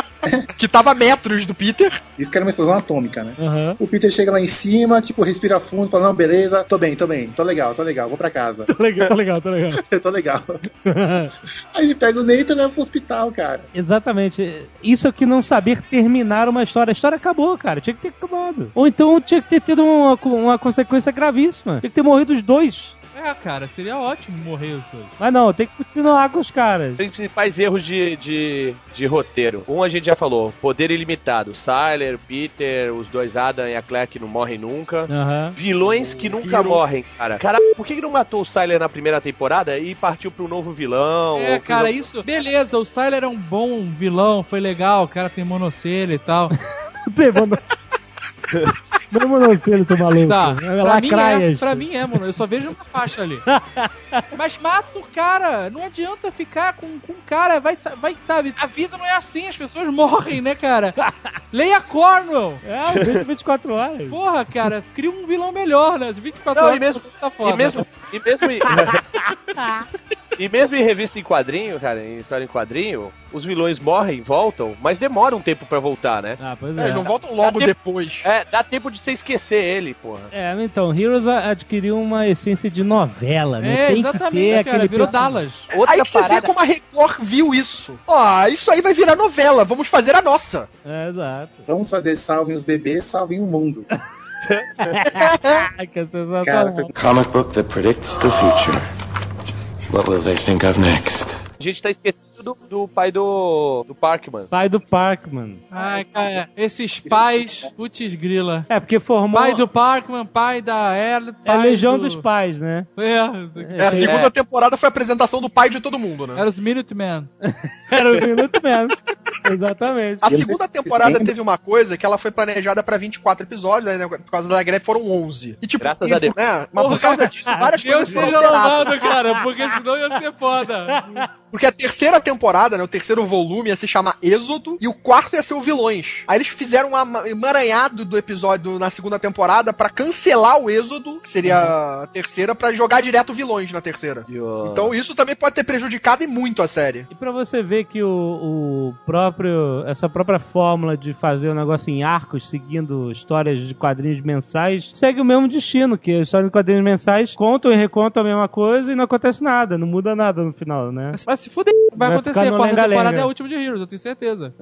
Que tava a metros do Peter. Isso que era uma explosão atômica, né? Aham. O Peter chega lá em cima, tipo, respira fundo, fala, não, beleza, tô bem, tô bem, tô legal, tô legal, vou pra casa. Tá legal, tá legal, tá legal. Eu tô legal. Aí ele pega o Nathan e leva pro hospital, cara. Exatamente. Isso aqui não saber terminar uma história. A história acabou, cara. Tinha que ter acabado. Ou então tinha que ter tido uma, uma consequência gravíssima. Tinha que ter morrido os dois. É, cara, seria ótimo morrer os dois. Mas não, tem que continuar com os caras. Principais erros de, de, de roteiro. Um a gente já falou, poder ilimitado. Syler, Peter, os dois Adam e a Claire que não morrem nunca. Aham. Vilões que nunca morrem, cara. Cara, por que, que não matou o Syler na primeira temporada e partiu pro novo vilão? É, cara, novo- isso. Beleza, o Syler é um bom vilão, foi legal, o cara tem monocelha e tal. Tem, mano. Não, monocelho, tô maluco. Tá, É pra mim é, pra mim é, mano. Eu só vejo uma faixa ali. Mas mata o cara. Não adianta ficar com, o cara. Vai, vai, sabe? A vida não é assim. As pessoas morrem, né, cara? Leia Cornwell. É, 20, 24 horas. Porra, cara. Cria um vilão melhor, né? As 24 Não, horas e mesmo- tá foda. E mesmo, e mesmo. e mesmo em revista em quadrinho, cara, em história em quadrinho, os vilões morrem, voltam, mas demora um tempo pra voltar, né? Ah, pois É, é. eles não voltam logo Dá tempo- depois. É, dá tempo de você esquecer ele, porra. É, então, Heroes adquiriu uma essência de novela, né? É, Tem que exatamente, ter cara. Virou personagem. Dallas. Outra aí que você vê parada- como a Record viu isso. Ó, isso aí vai virar novela, vamos fazer a nossa. É, exato. Vamos fazer salvem os bebês, salvem o mundo. Que sensacional. Comic book that predicts the future. What will they think of next? A gente tá esquecendo do, do pai do, do Parkman. Pai do Parkman. Ai, cara. Esses pais. Putz, grila. É, porque formou... Pai do Parkman, pai da Ella. É a Legião do... dos Pais, né? É, É, a segunda temporada foi a apresentação do pai de todo mundo, né? era os Minutemen. Era o Minuto mesmo. Exatamente. A segunda temporada teve uma coisa que ela foi planejada pra 24 episódios, né? Por causa da greve foram 11. E tipo, Graças e, a Deus. né? Mas por causa disso, várias Deus coisas foram seja alteradas. louvado, cara, porque senão ia ser foda. Porque a terceira temporada, né? O terceiro volume ia se chamar Êxodo e o quarto ia ser o Vilões. Aí eles fizeram um emaranhado do episódio na segunda temporada pra cancelar o Êxodo, que seria a terceira, pra jogar direto Vilões na terceira. Então isso também pode ter prejudicado e muito a série. E pra você ver que o, o próprio essa própria fórmula de fazer o negócio em arcos, seguindo histórias de quadrinhos mensais, segue o mesmo destino, que as histórias de quadrinhos mensais contam e recontam a mesma coisa e não acontece nada, não muda nada no final, né? Vai se fuder. Vai, Vai acontecer. A quarta temporada é a última de Heroes, eu tenho certeza.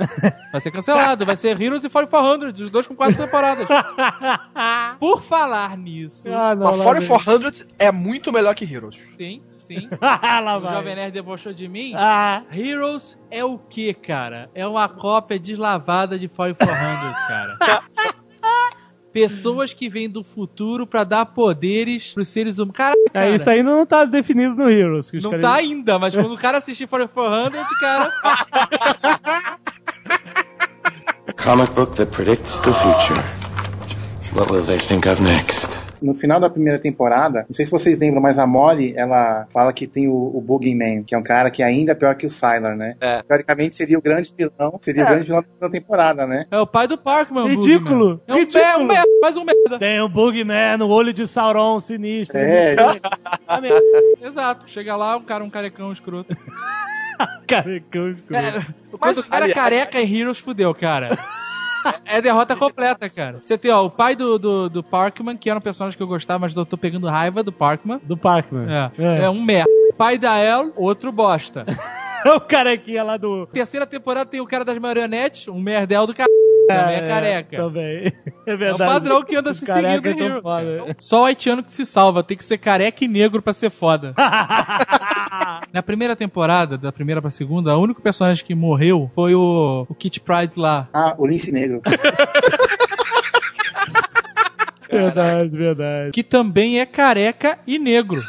Vai ser cancelado. Vai ser Heroes e 4400, os dois com quatro temporadas. Por falar nisso, Ah, não, Mas. 400 é muito melhor que Heroes. sim, sim. lá O vai. Jovem Nerd debochou de mim. Ah, Heroes é o que, cara? É uma cópia deslavada de 4400, cara. Pessoas que vêm do futuro pra dar poderes pros seres humanos. Caraca, cara. é, isso aí não tá definido no Heroes. que os Não caras- tá ainda, mas quando o cara assistir 4400, cara. A comic book that predicts the future. What will they think of next? No final da primeira temporada, não sei se vocês lembram, mas a Molly, ela fala que tem o, o Boogeyman, que é um cara que é ainda pior que o Sylar, né? É. Teoricamente seria o grande vilão, seria É. o grande vilão da segunda temporada, né? É o pai do Parkman, Ridículo. É um, ridículo. é um merda, mais um merda. Tem o Bugman, o olho de Sauron sinistro. É, Exato. Chega lá, um cara, um carecão escroto. Carecão escuro. É, quando o cara aliás- careca em Heroes, fudeu, cara. É derrota completa, cara. Você tem, ó, o pai do, do, do Parkman, que era um personagem que eu gostava, mas eu tô pegando raiva do Parkman. Do Parkman. É, é. um merda. Pai da El, outro bosta. É o carequinha lá do. Terceira temporada tem o cara das marionetes, um merdel do cara. Também é careca. Também. É É o verdade. padrão que anda se seguindo em tão Heroes. Só o haitiano que se salva. Tem que ser careca e negro pra ser foda. Na primeira temporada, da primeira pra segunda, o único personagem que morreu foi o, o Kit Pride lá. Ah, o lince negro. Verdade, verdade. Que também é careca e negro.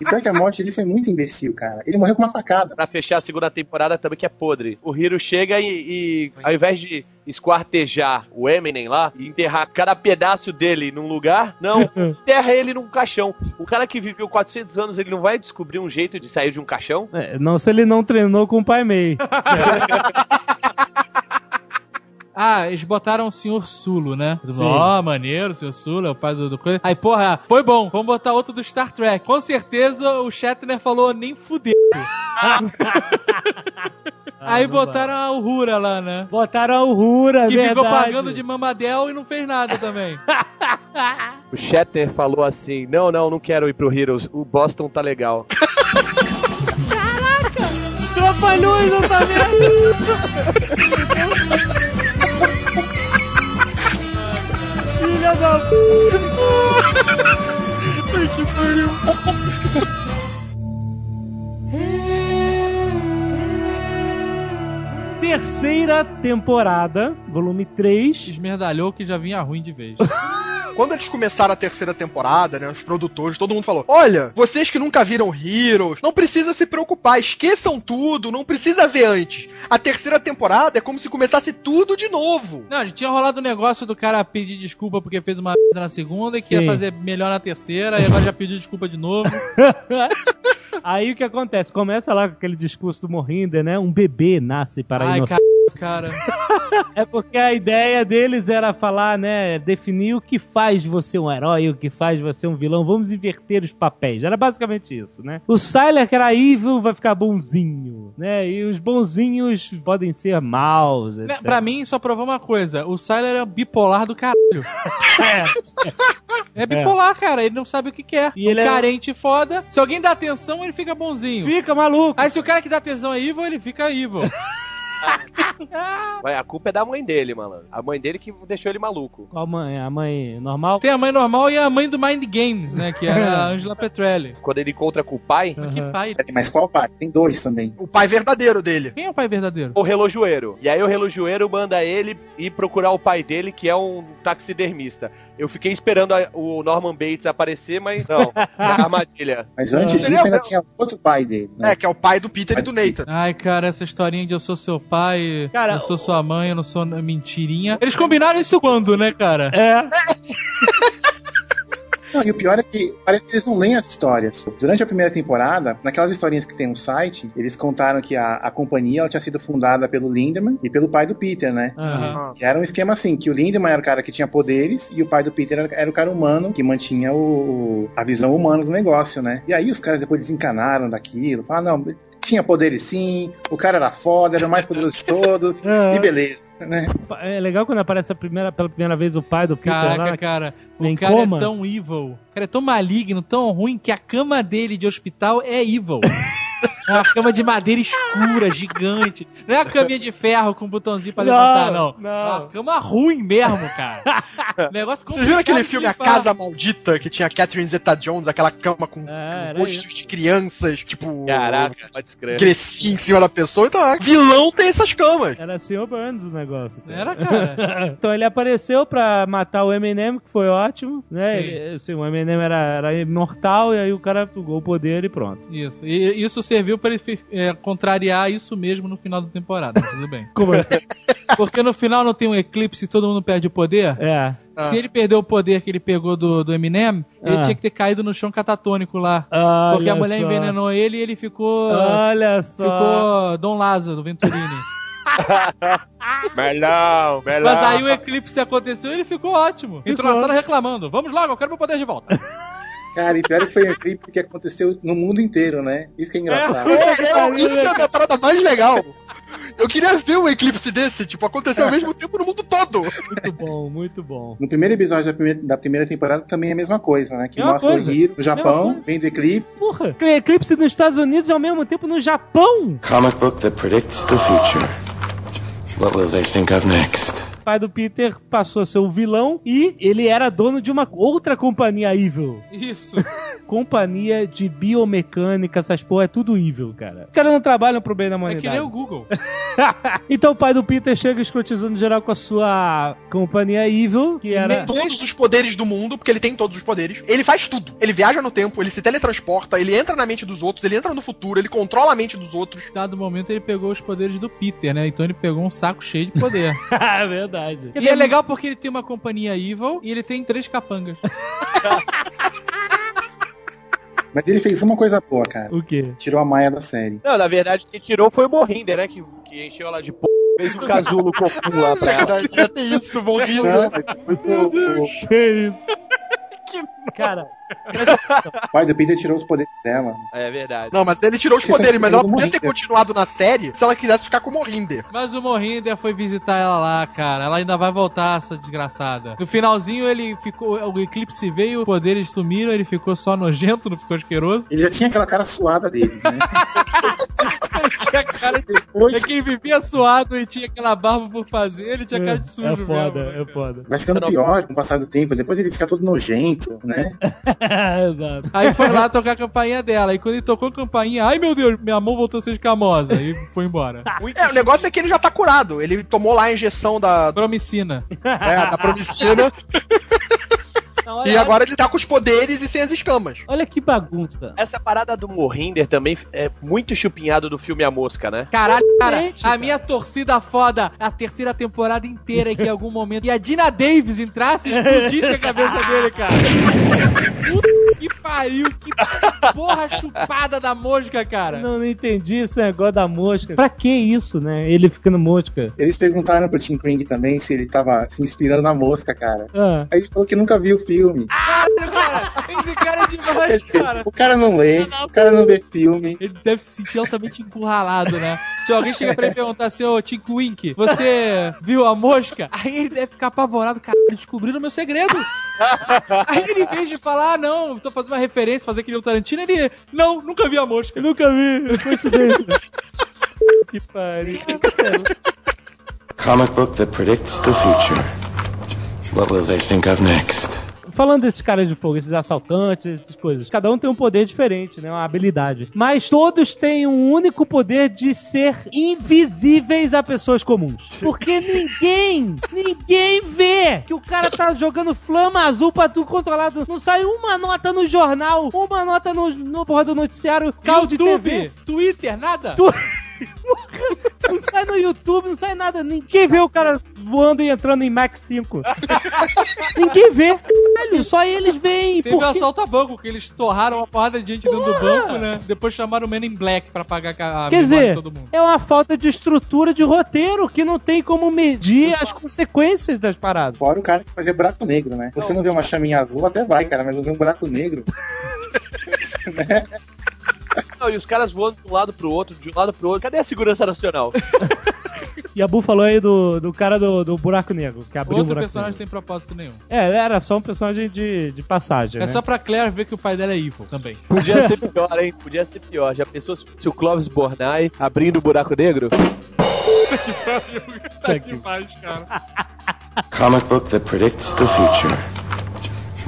E pior que a morte dele foi muito imbecil, cara. Ele morreu com uma facada. Pra fechar a segunda temporada também que é podre. O Hiro chega e, e ao invés de esquartejar o Eminem lá e enterrar cada pedaço dele num lugar, não, enterra ele num caixão. O cara que viveu 400 anos, ele não vai descobrir um jeito de sair de um caixão? É, não se ele não treinou com o Pai Mei. Ah, eles botaram o Senhor Sulo, né? Sim. Ó, maneiro, o Senhor Sulo é o pai do, do coisa. Aí, porra, foi bom. Vamos botar outro do Star Trek. Com certeza o Shatner falou nem fudeu. Aí Ah, não botaram a Uhura lá, né? Botaram o Rura, Que verdade. ficou pagando de mamadel e não fez nada também. O Shatner falou assim: Não, não, não quero ir pro Heroes, o Boston tá legal. Trapalhões, não tá vendo? Filha da Ai, que pariu. terceira temporada, volume 3. Esmerdalhou que já vinha ruim de vez. Quando eles começaram a terceira temporada, né, os produtores, todo mundo falou: Olha, vocês que nunca viram Heroes, não precisa se preocupar, esqueçam tudo, não precisa ver antes. A terceira temporada é como se começasse tudo de novo. Não, ele tinha rolado o negócio do cara pedir desculpa porque fez uma merda na segunda e que Sim. ia fazer melhor na terceira, e agora já pediu desculpa de novo. Aí o que acontece? Começa lá com aquele discurso do Morrinder, né? Um bebê nasce para Ai, inocência. cara. É porque a ideia deles era falar, né? Definir o que faz você um herói o que faz você um vilão. Vamos inverter os papéis. Era basicamente isso, né? O Sylar, que era evil, vai ficar bonzinho, né? E os bonzinhos podem ser maus, Né, etc. Pra mim, só provou uma coisa: o Sylar é bipolar do caralho. É bipolar, cara. Ele não sabe o que quer. E um ele é- carente foda. Se alguém dá atenção, ele fica bonzinho. Fica maluco. Aí se o cara que dá atenção é evil, ele fica evil. Vai, a culpa é da mãe dele, mano. A mãe dele que deixou ele maluco. Qual mãe? A mãe normal? Tem a mãe normal e a mãe do Mind Games, né? Que era a Angela Petrelli. Quando ele encontra com o pai, Mas Que pai. Mas qual pai? Tem dois também. O pai verdadeiro dele. Quem é o pai verdadeiro? o relojoeiro. E aí o relojoeiro manda ele ir procurar o pai dele, que é um taxidermista. Eu fiquei esperando a- o Norman Bates aparecer, mas não. É armadilha. Mas antes disso ainda tinha outro pai dele. Né? É, que é o pai do Peter e do Nathan. Ai, cara, essa historinha de eu sou seu pai, Cara, eu sou sua mãe, eu não sou mentirinha. Eles combinaram isso quando, né, cara? É. Não, e o pior é que parece que eles não leem as histórias. Durante a primeira temporada, naquelas historinhas que tem no site, eles contaram que a, a companhia ela tinha sido fundada pelo Lindemann e pelo pai do Peter, né? Aham. E era um esquema assim, que o Lindemann era o cara que tinha poderes e o pai do Peter era, era o cara humano que mantinha o, a visão humana do negócio, né? E aí os caras depois desencanaram daquilo, falaram, não, tinha poderes sim, o cara era foda, era o mais poderoso de todos, É. e beleza, né? É legal quando aparece a primeira, pela primeira vez o pai do Peter lá. Caraca, cara, o cara coma. é tão evil, o cara é tão maligno, tão ruim, que a cama dele de hospital é evil. É uma cama de madeira escura, gigante. Não é a caminha de ferro com um botãozinho pra Não, levantar, não. não. É uma cama ruim mesmo, cara. Negócio Vocês viram aquele filme A. Casa Maldita, que tinha Catherine Zeta-Jones, aquela cama com, É, com era rostos de crianças, tipo... Caraca, pode escrever. Cresci em cima da pessoa, então ah, vilão tem essas camas. Era Sr. Burns o negócio. cara. Era, cara. Então ele apareceu pra matar o Eminem, que foi ótimo, né? Sim. E, Assim, o Eminem era, era imortal e aí o cara pegou o poder e pronto. Isso. E isso serviu pra ele é, contrariar isso mesmo no final da temporada. Tudo bem. Como assim? Porque no final não tem um eclipse e todo mundo perde o poder? É. Se ele perdeu o poder que ele pegou do, do Eminem, ele Ah. tinha que ter caído no chão catatônico lá. Olha porque a mulher só. envenenou ele e ele ficou. Olha só. Ficou Dom Lázaro, Venturini. Melão, melão. Mas aí o eclipse aconteceu e ele ficou ótimo. Entrou na Ficou. sala reclamando. Vamos logo, eu quero meu poder de volta. Cara, e pior que foi um eclipse que aconteceu no mundo inteiro, né? Isso que é engraçado. É, é, isso é a minha parada mais legal. Eu queria ver um eclipse desse, tipo, aconteceu ao mesmo tempo no mundo todo. Muito bom, muito bom. No primeiro episódio da primeira, da primeira temporada também é a mesma coisa, né? Que Mesma mostra coisa. o Hiro no Mesma Japão, vem do eclipse. Porra, eclipse nos Estados Unidos e ao mesmo tempo no Japão. Comic book that predicts the future. What will they think of next? O pai do Peter passou a ser o vilão e ele era dono de uma outra companhia evil. Isso. Companhia de biomecânica, essas porra, é tudo evil, cara. Os caras não trabalham pro bem da É humanidade. que nem o Google. então o pai do Peter chega escrotizando geral com a sua companhia evil, que era... Tem todos os poderes do mundo, porque ele tem todos os poderes. Ele faz tudo. Ele viaja no tempo, ele se teletransporta, ele entra na mente dos outros, ele entra no futuro, ele controla a mente dos outros. Dado momento, ele pegou os poderes do Peter, né? Então ele pegou um saco cheio de poder. é verdade. E é legal porque ele tem uma companhia evil e ele tem três capangas. Mas ele fez uma coisa boa, cara. O quê? Tirou a Maia da série. Não, na verdade, quem tirou foi o Morrinder, né? Que, que encheu ela de p. Fez o casulo cocum lá pra ela. Já tem isso, o- Que isso? Cara, pai do Peter tirou os poderes dela. É verdade. Não, mas ele tirou os Vocês poderes, mas ela podia ter continuado na série se ela quisesse ficar com o Morrinder. Mas o Morrinder foi visitar ela lá, cara. Ela ainda vai voltar, essa desgraçada. No finalzinho, ele ficou. O eclipse veio, os poderes sumiram, ele ficou só nojento, não ficou asqueroso. Ele já tinha aquela cara suada dele, né? Tinha cara de. Depois É que ele vivia suado e tinha aquela barba por fazer, ele tinha cara de sujo é foda, mesmo. é foda. vai ficando pior com o passar do tempo. Depois ele fica todo nojento, né? Exato. Aí foi lá tocar a campainha dela. E quando ele tocou a campainha, ai meu Deus, minha mão voltou a ser escamosa. E foi embora. É, o negócio é que ele já tá curado. Ele tomou lá a injeção da, Promicina. é, da promicina Não, olha, e agora ele tá com os poderes e sem as escamas. olha que bagunça. Essa parada do Morrinder também é muito chupinhado do filme A Mosca, né? Caralho, cara, a cara. minha torcida foda, a terceira temporada inteira que em algum momento e a Dina Davis entrasse e explodisse a cabeça dele, cara. Puta que pariu, que porra chupada da mosca, cara. Não, não entendi esse negócio da mosca. Pra que isso, né? Ele ficando mosca. Eles perguntaram pro Tim Kring também se ele tava se inspirando na mosca, cara. Ah, Aí ele falou que nunca viu o filme. Cara, esse cara é demais, cara. O cara não lê, o cara não vê filme. Ele deve se sentir altamente encurralado, né? Se alguém chega pra ele perguntar assim, ô Tim Wink, você viu a mosca? Aí ele deve ficar apavorado, cara, descobriram meu segredo. Aí ele, em vez de falar, ah, não, tô fazendo uma referência, fazer aquele Tarantino, ele, não, nunca vi a mosca. nunca vi. É coincidência. que pariu. Comic book that predicts the future. What will they think of next? Falando desses caras de fogo, esses assaltantes, essas coisas, cada um tem um poder diferente, né? Uma habilidade. Mas todos têm um único poder de ser invisíveis a pessoas comuns. Porque ninguém, ninguém vê que o cara tá jogando flama azul pra tu controlado. Não sai uma nota no jornal, uma nota no, no porra do noticiário, caldo de TV. YouTube, Twitter, nada? Tu- Não sai no YouTube, não sai nada. Ninguém vê o cara voando e entrando em Max 5. Ninguém vê. Só eles veem. Teve o Porque... assalto a banco, que eles torraram uma porrada de gente dentro do banco, né? Depois chamaram o Men in Black pra pagar a Quer memória de dizer, todo mundo. é uma falta de estrutura de roteiro que não tem como medir as consequências das paradas. Fora o cara que fazia buraco negro, né? Você não vê uma chaminha azul, até vai, cara, mas não vê um buraco negro. Não, e os caras voando de um lado pro outro, de um lado pro outro. Cadê a segurança nacional? E a Bu falou aí do, do cara do, do buraco negro, que abriu o Outro buraco personagem negro. sem propósito nenhum. É, era só um personagem de, de passagem, É né? só pra Claire ver que o pai dela é evil também. Podia ser pior, hein? Podia ser pior. Já pensou se- se o Clóvis Bornai abrindo o buraco negro? Tá aqui. Faz, cara. Comic book that predicts the future.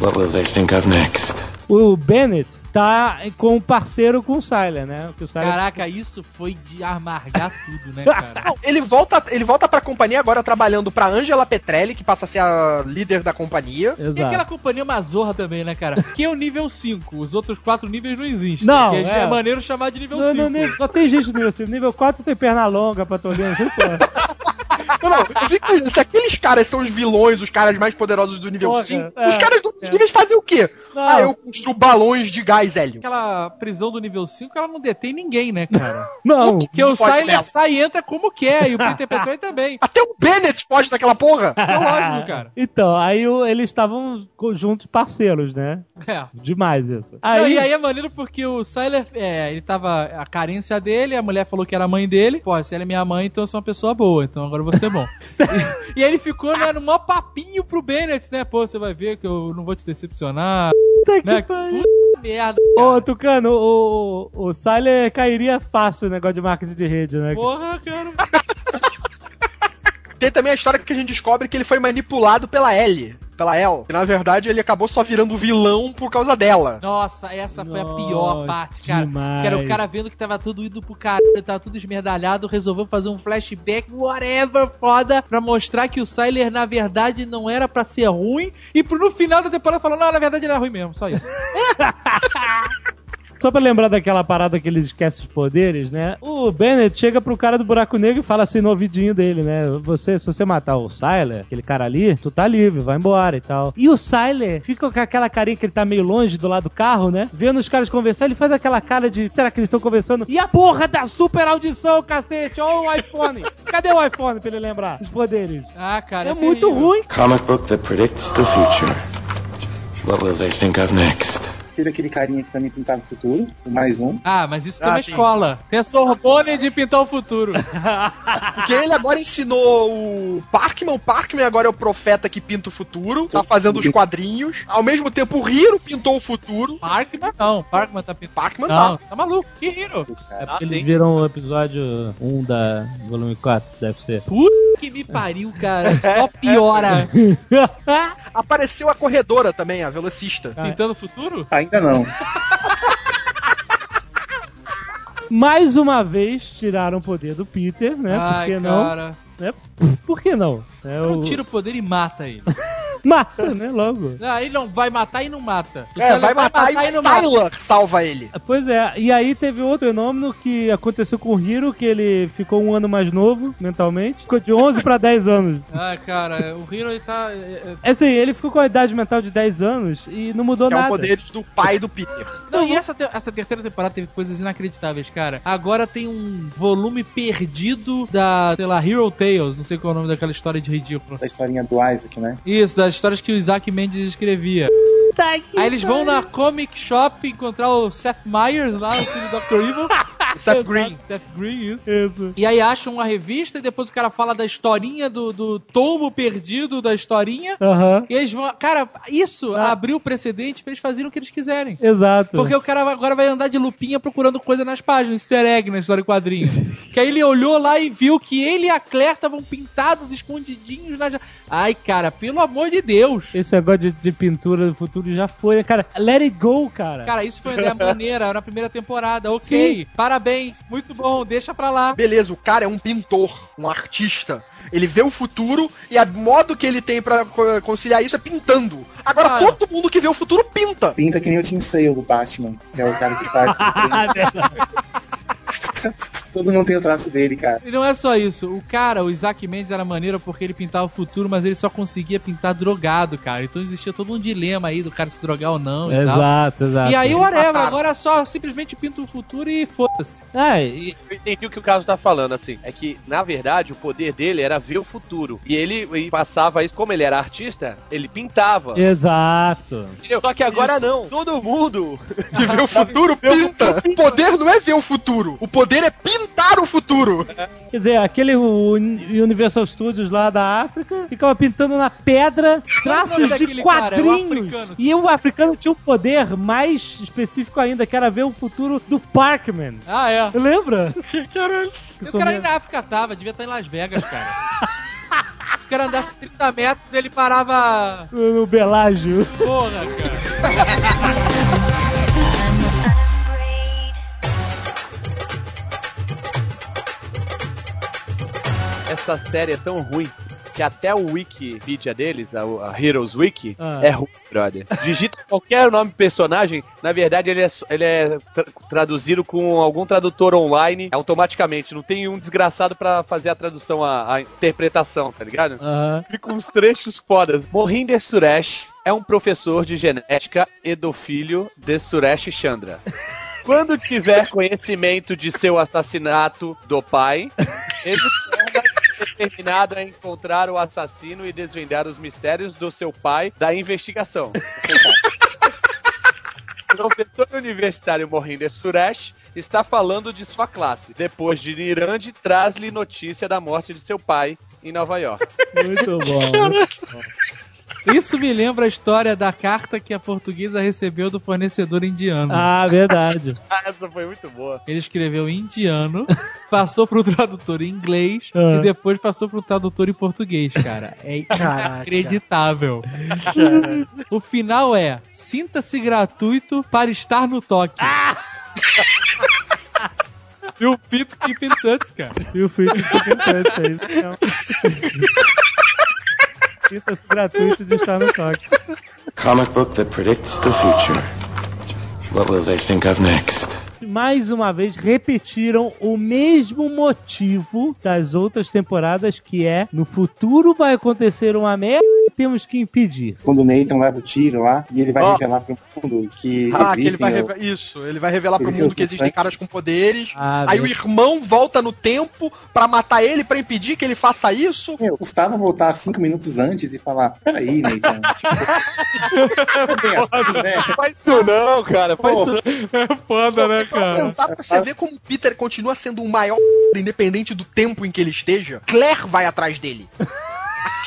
What will they think of next? O Bennett tá com um parceiro com o Syler, né? Que o Syler... Caraca, isso foi de amargar tudo, né, cara? Não, ele volta, ele volta pra companhia agora trabalhando pra Angela Petrelli, que passa a ser a líder da companhia. E aquela Exato. companhia mazorra também, né, cara? Que é o nível 5. Os outros quatro níveis não existem. Não, Que é. é maneiro chamar de nível Não, 5. não, nível- só tem gente no nível 5. Nível 4 tem perna longa pra tu olhar. Não, não, eu fico se aqueles caras são os vilões, os caras mais poderosos do nível Porra, 5, é, os caras dos outros é. níveis fazem o quê? Não. Ah, eu construo balões de gás hélio. Aquela prisão do nível 5, ela não detém ninguém, né, cara? Não. Porque o nela. sai e entra como quer, e o Peter Petrelli também. Até o Bennett foge daquela porra. É lógico, cara. Então, aí o- eles estavam juntos parceiros, né? É. Demais isso. Não, Aí, e aí é maneiro porque o Siler, é, ele tava a carência dele, a mulher falou que era a mãe dele. Pô, se ela é minha mãe, então eu sou uma pessoa boa, então agora eu vou ser bom. e, e aí ele ficou, né, no maior papinho pro Bennett, né? Pô, você vai ver que eu não vou te decepcionar, Puta que né? pariu. Puta merda. Ô, Tucano, o, o, o Syler cairia fácil no negócio de marketing de rede, né? Porra, cara. Tem também a história que a gente descobre que ele foi manipulado pela Ellie. Pela El. E na verdade ele acabou só virando vilão por causa dela. Nossa, essa foi a Nossa, pior parte, cara. demais. Que era o cara vendo que tava tudo indo pro caralho, tava tudo esmerdalhado, resolveu fazer um flashback, whatever, foda, pra mostrar que o Siler, na verdade, não era pra ser ruim. E pro no final da temporada falou, não, na verdade ele era ruim mesmo, só isso. Só pra lembrar daquela parada que ele esquece os poderes, né? O Bennett chega pro cara do buraco negro e fala assim no ouvidinho dele, né? Você, se você matar o Syler, aquele cara ali, tu tá livre, vai embora e tal. E o Syler fica com aquela carinha que ele tá meio longe do lado do carro, né? Vendo os caras conversar, ele faz aquela cara de, será que eles estão conversando? E a porra da super audição, cacete! Ó o iPhone! Cadê o iPhone pra ele lembrar os poderes? Ah, cara, É muito terrível. ruim. Comic book that predicts the future. What will they think of next? Teve aquele carinha que também pintava o futuro, o mais um. Ah, mas isso tem Ah, sim. escola. Tem a Sorbonne de pintar o futuro. Porque ele agora ensinou o Parkman. O Parkman agora é o profeta que pinta o futuro. Tá fazendo os quadrinhos. Ao mesmo tempo, o Hiro pintou o futuro. Parkman não, Parkman tá pintando. Parkman Não, tá. tá maluco. Que hero. É Ah, porque eles sim. viram o episódio 1 da volume 4, deve ser. Puta que me pariu, cara. Só piora. Apareceu a corredora também, a velocista. Pintando o futuro? Ainda não. Mais uma vez tiraram o poder do Peter, né? Por Ai, que não? cara. Né? Por que não? É Não o... tira o poder e mata ele. Mata, né? Logo. Ah, ele não vai matar e não mata. O É, Siler vai matar e o não mata. Salva ele. Pois é, e aí teve outro fenômeno que aconteceu com o Hiro, que ele ficou um ano mais novo, mentalmente. Ficou de 11 pra 10 anos. Ah, cara, o Hiro ele tá. é, é, É assim, ele ficou com a idade mental de 10 anos e não mudou Que é o nada. poder do pai do Peter. Não, e essa, te- essa terceira temporada teve coisas inacreditáveis, cara. Agora tem um volume perdido da, sei lá, Hero Tales, não sei qual é o nome daquela história de ridícula. Da historinha do Isaac, né? Isso, das histórias que o Isaac Mendes escrevia. Aí eles vão na Comic Shop encontrar o Seth Meyers lá, o filho do Dr. Evil. O Seth Green. Seth Green, isso. Isso. E aí acham uma revista e depois o cara fala da historinha do, do tomo perdido da historinha. Aham. E eles vão. Cara, isso Ah. abriu o precedente pra eles fazerem o que eles quiserem. Exato. Porque o cara agora vai andar de lupinha procurando coisa nas páginas, easter egg na história em quadrinho. que aí ele olhou lá e viu que ele e a Claire estavam pintados, escondidinhos na. ja- Ai, cara, pelo amor de Deus! Esse negócio de, de pintura do futuro já foi, né, cara? Let it go, cara. Cara, isso foi uma ideia maneira na primeira temporada. Ok, parabéns, muito bom, deixa pra lá. Beleza, o cara é um pintor, um artista. Ele vê o futuro e o modo que ele tem pra co- conciliar isso é pintando. Agora Cara. todo mundo que vê o futuro pinta. Pinta que nem o Tim Sale do Batman, que é o cara que faz. Todo mundo tem o traço dele, cara. E não é só isso, o cara, o Isaac Mendes era maneiro porque ele pintava o futuro, mas ele só conseguia pintar drogado, cara. Então existia todo um dilema aí do cara se drogar ou não e tal. Exato, exato. E aí, whatever, agora só simplesmente pinta o futuro e foda-se. Ah, e- Eu entendi o que o Carlos tá falando, assim. É que, na verdade, o poder dele era ver o futuro. E ele e passava isso, como ele era artista, ele pintava. exato. Entendeu? Só que agora Isso. não. Todo mundo. Que vê o futuro pinta. O poder não é ver o futuro. O poder é pintar o futuro. Quer dizer, aquele Universal Studios lá da África ficava pintando na pedra traços de daquele cara? É quadrinhos. e o africano tinha um poder mais específico ainda, que era ver o futuro do Parkman. Ah, é. Lembra? E o cara aí na África tava, devia estar em Las Vegas, cara. Se o cara andasse 30 metros, ele parava. No Belágio. Porra, cara. Essa série é tão ruim que até o Wikipedia deles, a, a Heroes Wiki, Ah. é ruim, brother. Digita qualquer nome personagem, na verdade ele é, ele é tra- traduzido com algum tradutor online automaticamente. Não tem um desgraçado pra fazer a tradução, a, a interpretação, tá ligado? Aham. Fica uns trechos fodas. Mohinder Suresh é um professor de genética e do filho de Suresh Chandra. Quando tiver conhecimento de seu assassinato do pai, ele determinado a encontrar o assassino e desvendar os mistérios do seu pai da investigação. O professor universitário Mohinder Suresh está falando de sua classe. Depois de Nirand, traz-lhe notícia da morte de seu pai em Nova York. Muito bom. Isso me lembra a história da carta que a portuguesa recebeu do fornecedor indiano. Ah, verdade. Ah, Essa foi muito boa. Ele escreveu indiano passou pro tradutor em inglês Ah. e depois passou pro tradutor em português, cara. É Caraca. inacreditável. o final é: sinta-se gratuito para estar no toque. E o Pito Keep in Touch, cara. E o Felipe Tentante, é isso mesmo. Sinta-se gratuito de estar no toque. Comic book that predicts the future. What will they think of next? Mais uma vez, repetiram o mesmo motivo das outras temporadas, que é no futuro vai acontecer uma merda temos que impedir. Quando o Nathan leva o tiro lá e ele vai Ó. revelar pro mundo que Ah, que ele existem vai reve- Isso, ele vai revelar pro Existem mundo que existem caras com poderes. Ah, Aí bem. o irmão volta no tempo pra matar ele, pra impedir que ele faça isso. Meu, custava voltar cinco minutos antes e falar: Peraí, Nathan. tipo, assim, né? Faz isso não, cara. Faz Pô, isso não. É foda, né, Pra cara? aumentar, pra você ver como o Peter continua sendo o maior independente do tempo em que ele esteja, Claire vai atrás dele.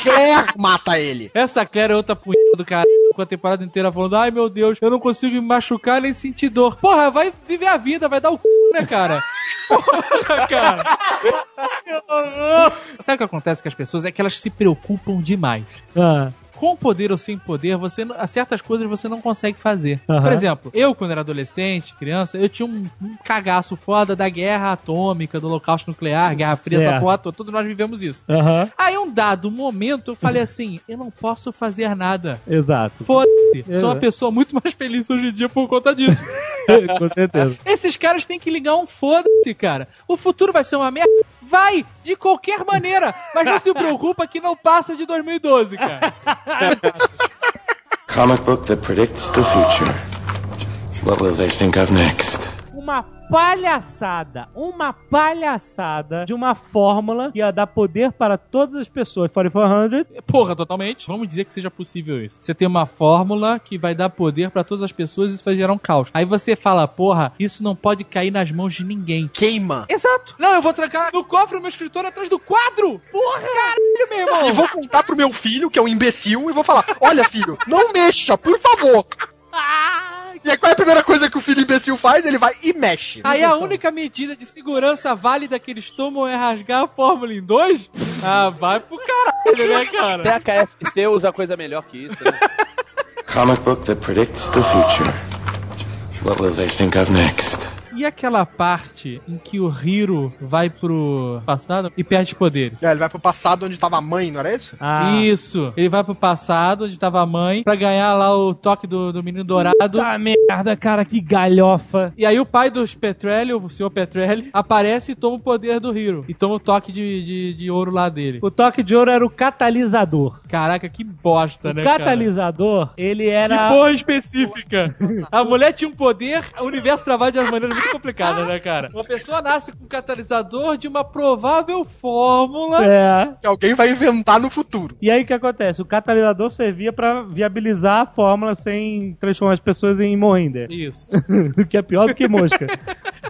Claire mata ele. Essa Claire é outra punheta do cara com a temporada inteira falando: ai meu Deus, eu não consigo me machucar nem sentir dor. Porra, vai viver a vida, vai dar o c, né, cara? Porra, cara. Sabe o que acontece com as pessoas? É que elas se preocupam demais. Ah, Com poder ou sem poder, você certas coisas você não consegue fazer. Por exemplo, eu, quando era adolescente, criança, eu tinha um, um cagaço foda da guerra atômica, do holocausto nuclear, guerra fria, essa porra toda. Todos nós vivemos isso. Aham, Aí, um dado momento, eu falei assim: eu não posso fazer nada. exato. Foda-se. Sou uma pessoa muito mais feliz hoje em dia por conta disso. Com certeza. Esses caras têm que ligar um foda-se, cara. O futuro vai ser uma merda? Vai! De qualquer maneira. Mas não se preocupa que não passa de 2012, cara. Comic book that predicts the future. What will they think of next? Uma palhaçada, uma palhaçada de uma fórmula que ia dar poder para todas as pessoas. 4400, Porra, totalmente. Vamos dizer que seja possível isso. Você tem uma fórmula que vai dar poder pra todas as pessoas e isso vai gerar um caos. Aí você fala, porra, isso não pode cair nas mãos de ninguém. Queima. Exato. Não, eu vou trancar no cofre o meu escritor atrás do quadro. Porra! Caralho, meu irmão. E vou contar pro meu filho, que é um imbecil, e vou falar: Olha, filho, não mexa, por favor. E aí, qual é a primeira coisa que o filho imbecil faz? Ele vai e mexe. Aí a única medida de segurança válida que eles tomam é rasgar a fórmula em dois? Ah, vai pro caralho, né, cara? Até a KFC usa coisa melhor que isso, né? Comic book that predicts the future. What will they think of next? E aquela parte em que o Hiro vai pro passado e perde poderes? É, ele vai pro passado onde tava a mãe, não era isso? Ah, Isso. Ele vai pro passado, onde tava a mãe, pra ganhar lá o toque do, do menino dourado. Tá merda, cara, que galhofa. E aí o pai dos Petrelli, o senhor Petrelli, aparece e toma o poder do Hiro. E toma o toque de, de, de ouro lá dele. O toque de ouro era o catalisador. Caraca, que bosta, O né, cara? catalisador, ele Que era. porra específica. A mulher tinha um poder, o universo trabalha de uma maneira muito complicada, né, cara? Uma pessoa nasce com um catalisador de uma provável fórmula. É. Que alguém vai inventar no futuro. E aí o que acontece? O catalisador servia pra viabilizar a fórmula sem transformar as pessoas em Mohinder. Isso. O que é pior do que mosca.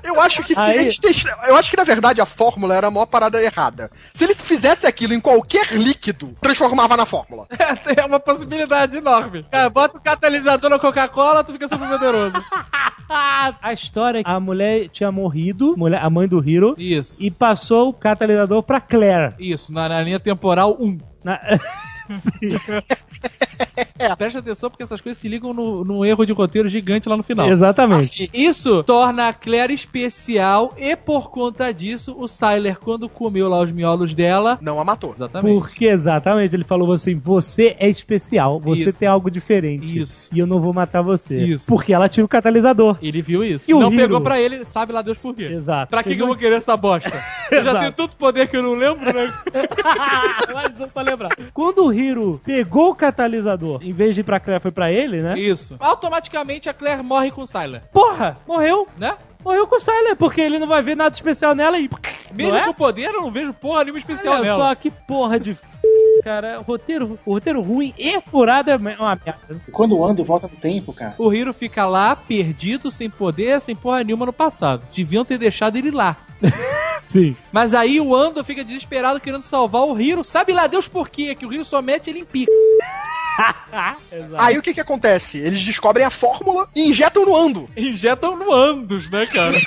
Eu acho que se Aí- eles test- Eu acho que na verdade a fórmula era a maior parada errada. Se ele fizesse aquilo em qualquer líquido, transformava na fórmula. É uma possibilidade enorme. Cara, bota o catalisador na Coca-Cola, tu fica super poderoso. a história é que a mulher tinha morrido, mulher- a mãe do Hiro, Isso. e passou o catalisador pra Claire. Isso, na, na linha temporal 1. Na- Presta atenção porque essas coisas se ligam no, num erro de roteiro gigante lá no final. Exatamente. Isso torna a Claire especial e por conta disso, o Syler, quando comeu lá os miolos dela. Não a matou. Exatamente. Porque exatamente ele falou assim: você é especial, você Isso. tem algo diferente. Isso. E eu não vou matar você. Isso. Porque ela tira o catalisador. Ele viu isso. E o não Hiro? pegou pra ele, sabe lá Deus por quê. Exato. Pra que, que eu vou querer essa bosta? Eu já tenho tanto poder que eu não lembro, né? Mais um pra lembrar. Quando o Hiro pegou o catalisador, em vez de ir pra Claire, foi pra ele, né? Isso. Automaticamente a Claire morre com o Syler, Porra, morreu. né? Morreu com o Syler, porque ele não vai ver nada especial nela e. Mesmo Não é? com poder, eu não vejo porra nenhuma especial Olha nela. só que porra de. f- Cara, roteiro, roteiro ruim e furado é uma merda. Quando o Ando volta no tempo, cara. O Hiro fica lá, perdido, sem poder, sem porra nenhuma no passado. Deviam ter deixado ele lá. Sim. Mas aí o Ando fica desesperado querendo salvar o Hiro. Sabe lá Deus por quê? Que o Hiro só mete ele em pica. Exato. Aí o que que acontece? Eles descobrem a fórmula e injetam no ando. Injetam no Andos, né, cara?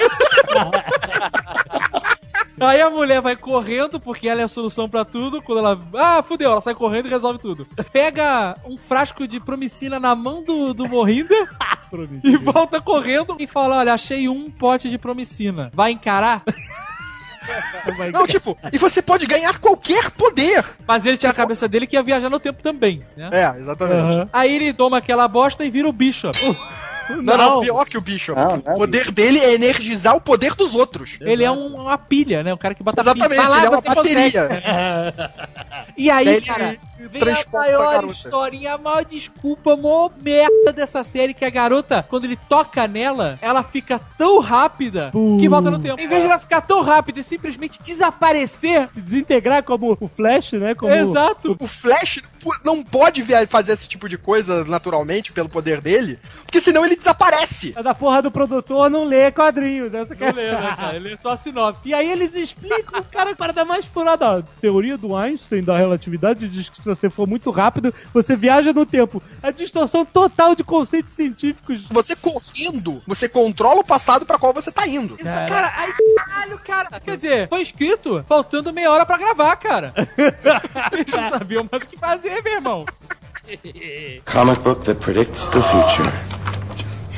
Aí a mulher vai correndo, porque ela é a solução pra tudo. Quando ela. Ah, fudeu, ela sai correndo e resolve tudo. Pega um frasco de promicina na mão do, do Morrinder e volta correndo e fala: Olha, achei um pote de promicina. Vai encarar? Não, tipo, e você pode ganhar qualquer poder. Mas ele tinha a cabeça dele que ia viajar no tempo também, né? É, exatamente. Aham. Aí ele toma aquela bosta e vira o Bishop. Não, não, pior que o Bishop. Não, não é o poder dele é energizar o poder dos outros. Ele é um- uma pilha, né? O cara que bota Exatamente, pilha. Lá, ele é uma bateria. E aí, ele vem a transporta pra maior historinha, a maior desculpa, a maior merda dessa série, que a garota, quando ele toca nela, ela fica tão rápida que volta no tempo. Em vez de ela ficar tão rápida e simplesmente desaparecer, Se desintegrar como o Flash, né? Como exato, O Flash não pode fazer esse tipo de coisa naturalmente pelo poder dele, porque senão ele desaparece. A da porra do produtor não lê quadrinhos. Essa que é- Não lê, né, cara? Ele é só a sinopse. E aí eles explicam, cara, a parada mais furada. A teoria do Einstein da relatividade diz que se você for muito rápido, você viaja no tempo. A distorção total de conceitos científicos. Você correndo, você controla o passado pra qual você tá indo. Isso, cara, ai, caralho, cara. Quer dizer, foi escrito faltando meia hora pra gravar, cara. Eles não sabiam mais o que fazer, meu irmão. Comic book that predicts the future.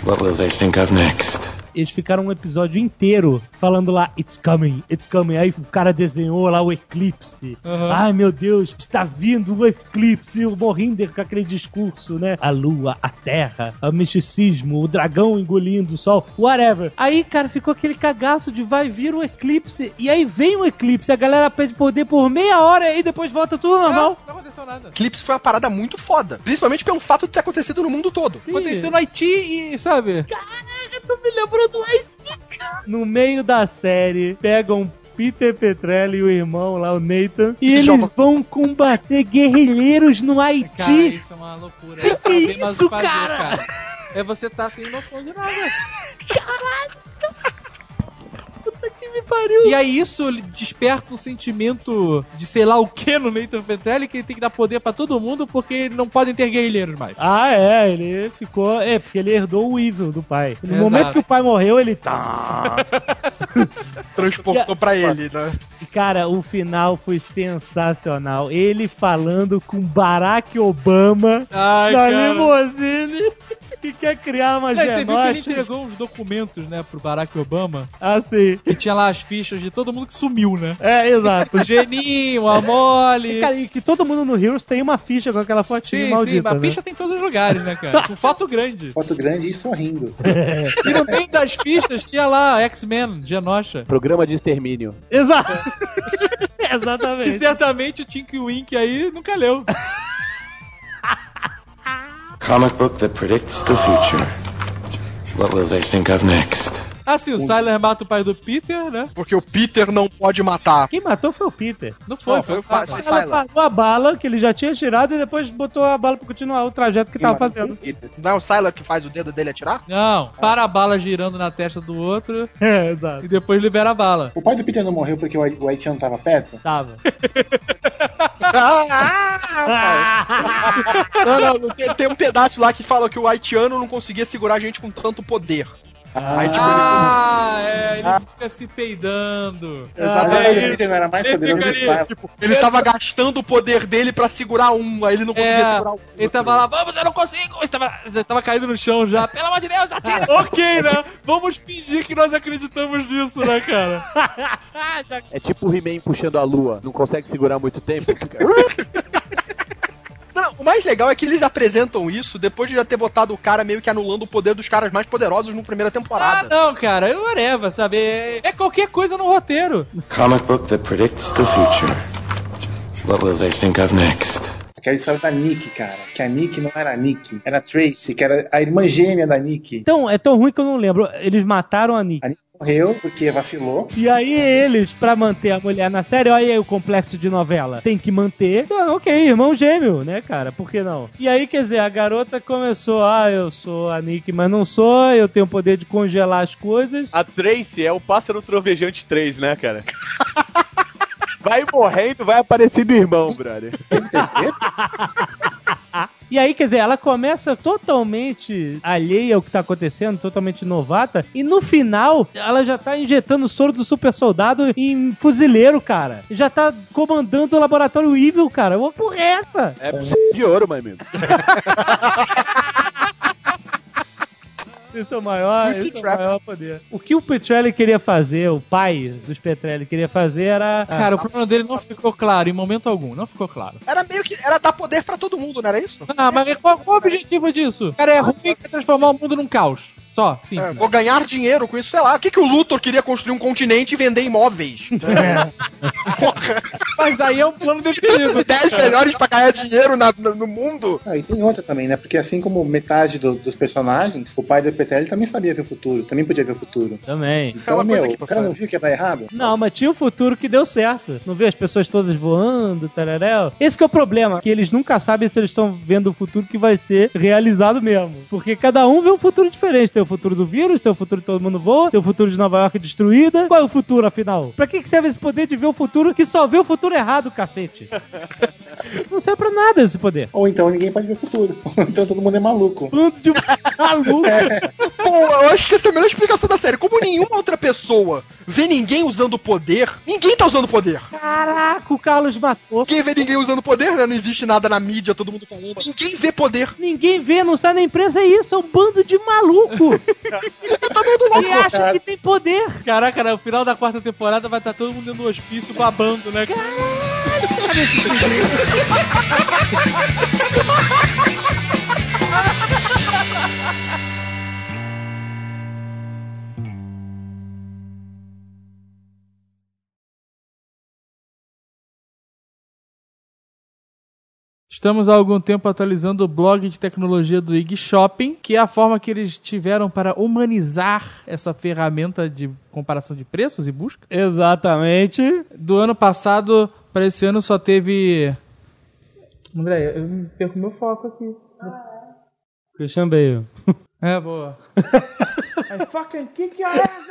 What will they think of next? Eles ficaram um episódio inteiro falando lá, it's coming, it's coming. Aí o cara desenhou lá o eclipse. Uhum. Ai meu Deus, está vindo o eclipse. O Morrinder com aquele discurso, né? A lua, a terra, o misticismo, o dragão engolindo o sol, whatever. Aí, cara, ficou aquele cagaço de vai vir o eclipse. E aí vem o eclipse, a galera pede poder por meia hora e depois volta tudo normal. Não, não aconteceu nada. Eclipse foi uma parada muito foda. Principalmente pelo fato de ter acontecido no mundo todo. Aconteceu no Haiti e, sabe? Tu me lembrou do Haiti, cara. No meio da série, pegam Peter Petrelli e o irmão lá, o Nathan, e eles Joga- vão combater guerrilheiros no Cara, Haiti. isso é uma loucura. Que mais isso, fazer, cara? É você tá sem noção de nada. Que me pariu. E aí isso desperta um sentimento de sei lá o que no Nathan Petrelli que ele tem que dar poder pra todo mundo porque não podem ter guerrilheiros mais. Ah, é, ele ficou. É, porque ele herdou o evil do pai. No Exato. momento que o pai morreu, ele tá. Transportou pra ele, né? E, Cara, o final foi sensacional. Ele falando com Barack Obama Ai, na cara. limusine que quer criar uma Mas você viu que ele entregou uns documentos, né, pro Barack Obama, Assim. que tinha lá as fichas de todo mundo que sumiu, né? É, exato. O Geninho, a Mole. Cara, e que todo mundo no Heroes tem uma ficha com aquela fotinha Sim, maldita. sim, mas a né? ficha tem em todos os lugares, né, cara? Com foto grande. Foto grande e sorrindo. E no meio das fichas tinha lá X-Men, Genosha. Programa de extermínio. Exato. Que Exatamente. certamente o Tink Wink aí nunca leu. Comic book that predicts the future. What will they think of next? Ah, sim, o Siler mata o pai do Peter, né? Porque o Peter não pode matar. Quem matou foi o Peter. Não foi, Não, foi o pai, foi Ela a bala que ele já tinha tirado e depois botou a bala pra continuar o trajeto que tava fazendo. Não é o Sylar que faz o dedo dele atirar? Não, para a bala girando na testa do outro É, exato. e depois libera a bala. O pai do Peter não morreu porque o Hai- o haitiano tava perto? Tava. não, não, não, tem, tem um pedaço lá que fala que o haitiano não conseguia segurar a gente com tanto poder. Aí, tipo, Ah, é, ele fica se peidando. Exatamente. Peter não era mais Ele poderoso pai. Tipo, ele tava gastando o poder dele pra segurar um, aí ele não conseguia É, segurar o outro. ele tava lá, vamos, eu não consigo! Ele tava, ele tava caído no chão já, pelo amor de Deus, atira! ok, né? Vamos fingir que nós acreditamos nisso, né, cara? É tipo o He-Man puxando a lua. Não consegue segurar muito tempo. Não, o mais legal é que eles apresentam isso depois de já ter botado o cara meio que anulando o poder dos caras mais poderosos na primeira Ah, temporada. não, cara, eu whatever, sabe? É, é qualquer coisa no roteiro. Comic book that predicts the future. What will they think of next? Aquela história da Nick, cara. Que a Nick não era a Nick, era a Tracy, que era a irmã gêmea da Nick. Então, é tão ruim que eu não lembro. Eles mataram a Nick. A Nick morreu porque vacilou. E aí eles, pra manter a mulher na série, olha aí o complexo de novela. Tem que manter. Então, ok, irmão gêmeo, né, cara? Por que não? E aí, quer dizer, a garota começou, ah, eu sou a Nick, mas não sou, eu tenho o poder de congelar as coisas. A Tracy é o pássaro trovejante 3, né, cara? Vai morrendo, vai aparecendo o irmão, brother. E aí, quer dizer, ela começa totalmente alheia ao que tá acontecendo, totalmente novata, e no final, ela já tá injetando soro do super soldado em fuzileiro, cara. Já tá comandando o laboratório Evil, cara. Uma porra é essa? É de ouro, mas mesmo. Esse é o maior, esse é o maior poder. O que o Petrelli queria fazer, o pai dos Petrelli queria fazer era... Cara, o plano dele não ficou claro em momento algum. Não ficou claro. Era meio que. Era dar poder pra todo mundo, não era isso? Ah, mas qual, qual o objetivo disso? Cara é ruim e quer transformar o mundo num caos. Só, sim. É, vou ganhar dinheiro com isso, sei lá. O que, que o Luthor queria construir um continente e vender imóveis? Porra, Mas aí é um plano definido. ideias melhores pra ganhar dinheiro na- no mundo. Ah, e tem outra também, né? Porque assim como metade do- dos personagens, o pai do Petrelli também sabia ver o futuro, também podia ver o futuro. Também. É Então, coisa meu, o cara não viu que ia dar errado? Não, mas tinha um futuro que deu certo. Não viu as pessoas todas voando, tararéu? Esse que é o problema, que eles nunca sabem se eles estão vendo o futuro que vai ser realizado mesmo. Porque cada um vê um futuro diferente. Tem o futuro do vírus, tem o futuro de todo mundo voa, tem o futuro de Nova York destruída. Qual é o futuro, afinal? Pra que que serve esse poder de ver o futuro que só vê o futuro errado, cacete? Não serve pra nada esse poder. Ou então ninguém pode ver o futuro. então todo mundo é maluco. Pronto de maluco. Pô, eu acho que essa é a melhor explicação da série. Como nenhuma outra pessoa vê ninguém usando poder, ninguém tá usando poder. Caraca, o Carlos matou. Ninguém vê ninguém usando poder, né? Não existe nada na mídia, todo mundo falando. Ninguém vê poder. Ninguém vê, não sai na imprensa, é isso, é um bando de maluco. Tá todo louco. que acha que tem poder. Caraca, no final da quarta temporada vai estar todo mundo do hospício babando, né? Caralho, cara, é Estamos há algum tempo atualizando o blog de tecnologia do IG Shopping, que é a forma que eles tiveram para humanizar essa ferramenta de comparação de preços e busca. Exatamente. Do ano passado para esse ano só teve. André, eu me perco meu foco aqui. Christian Bale. É, boa. I fucking kick your ass!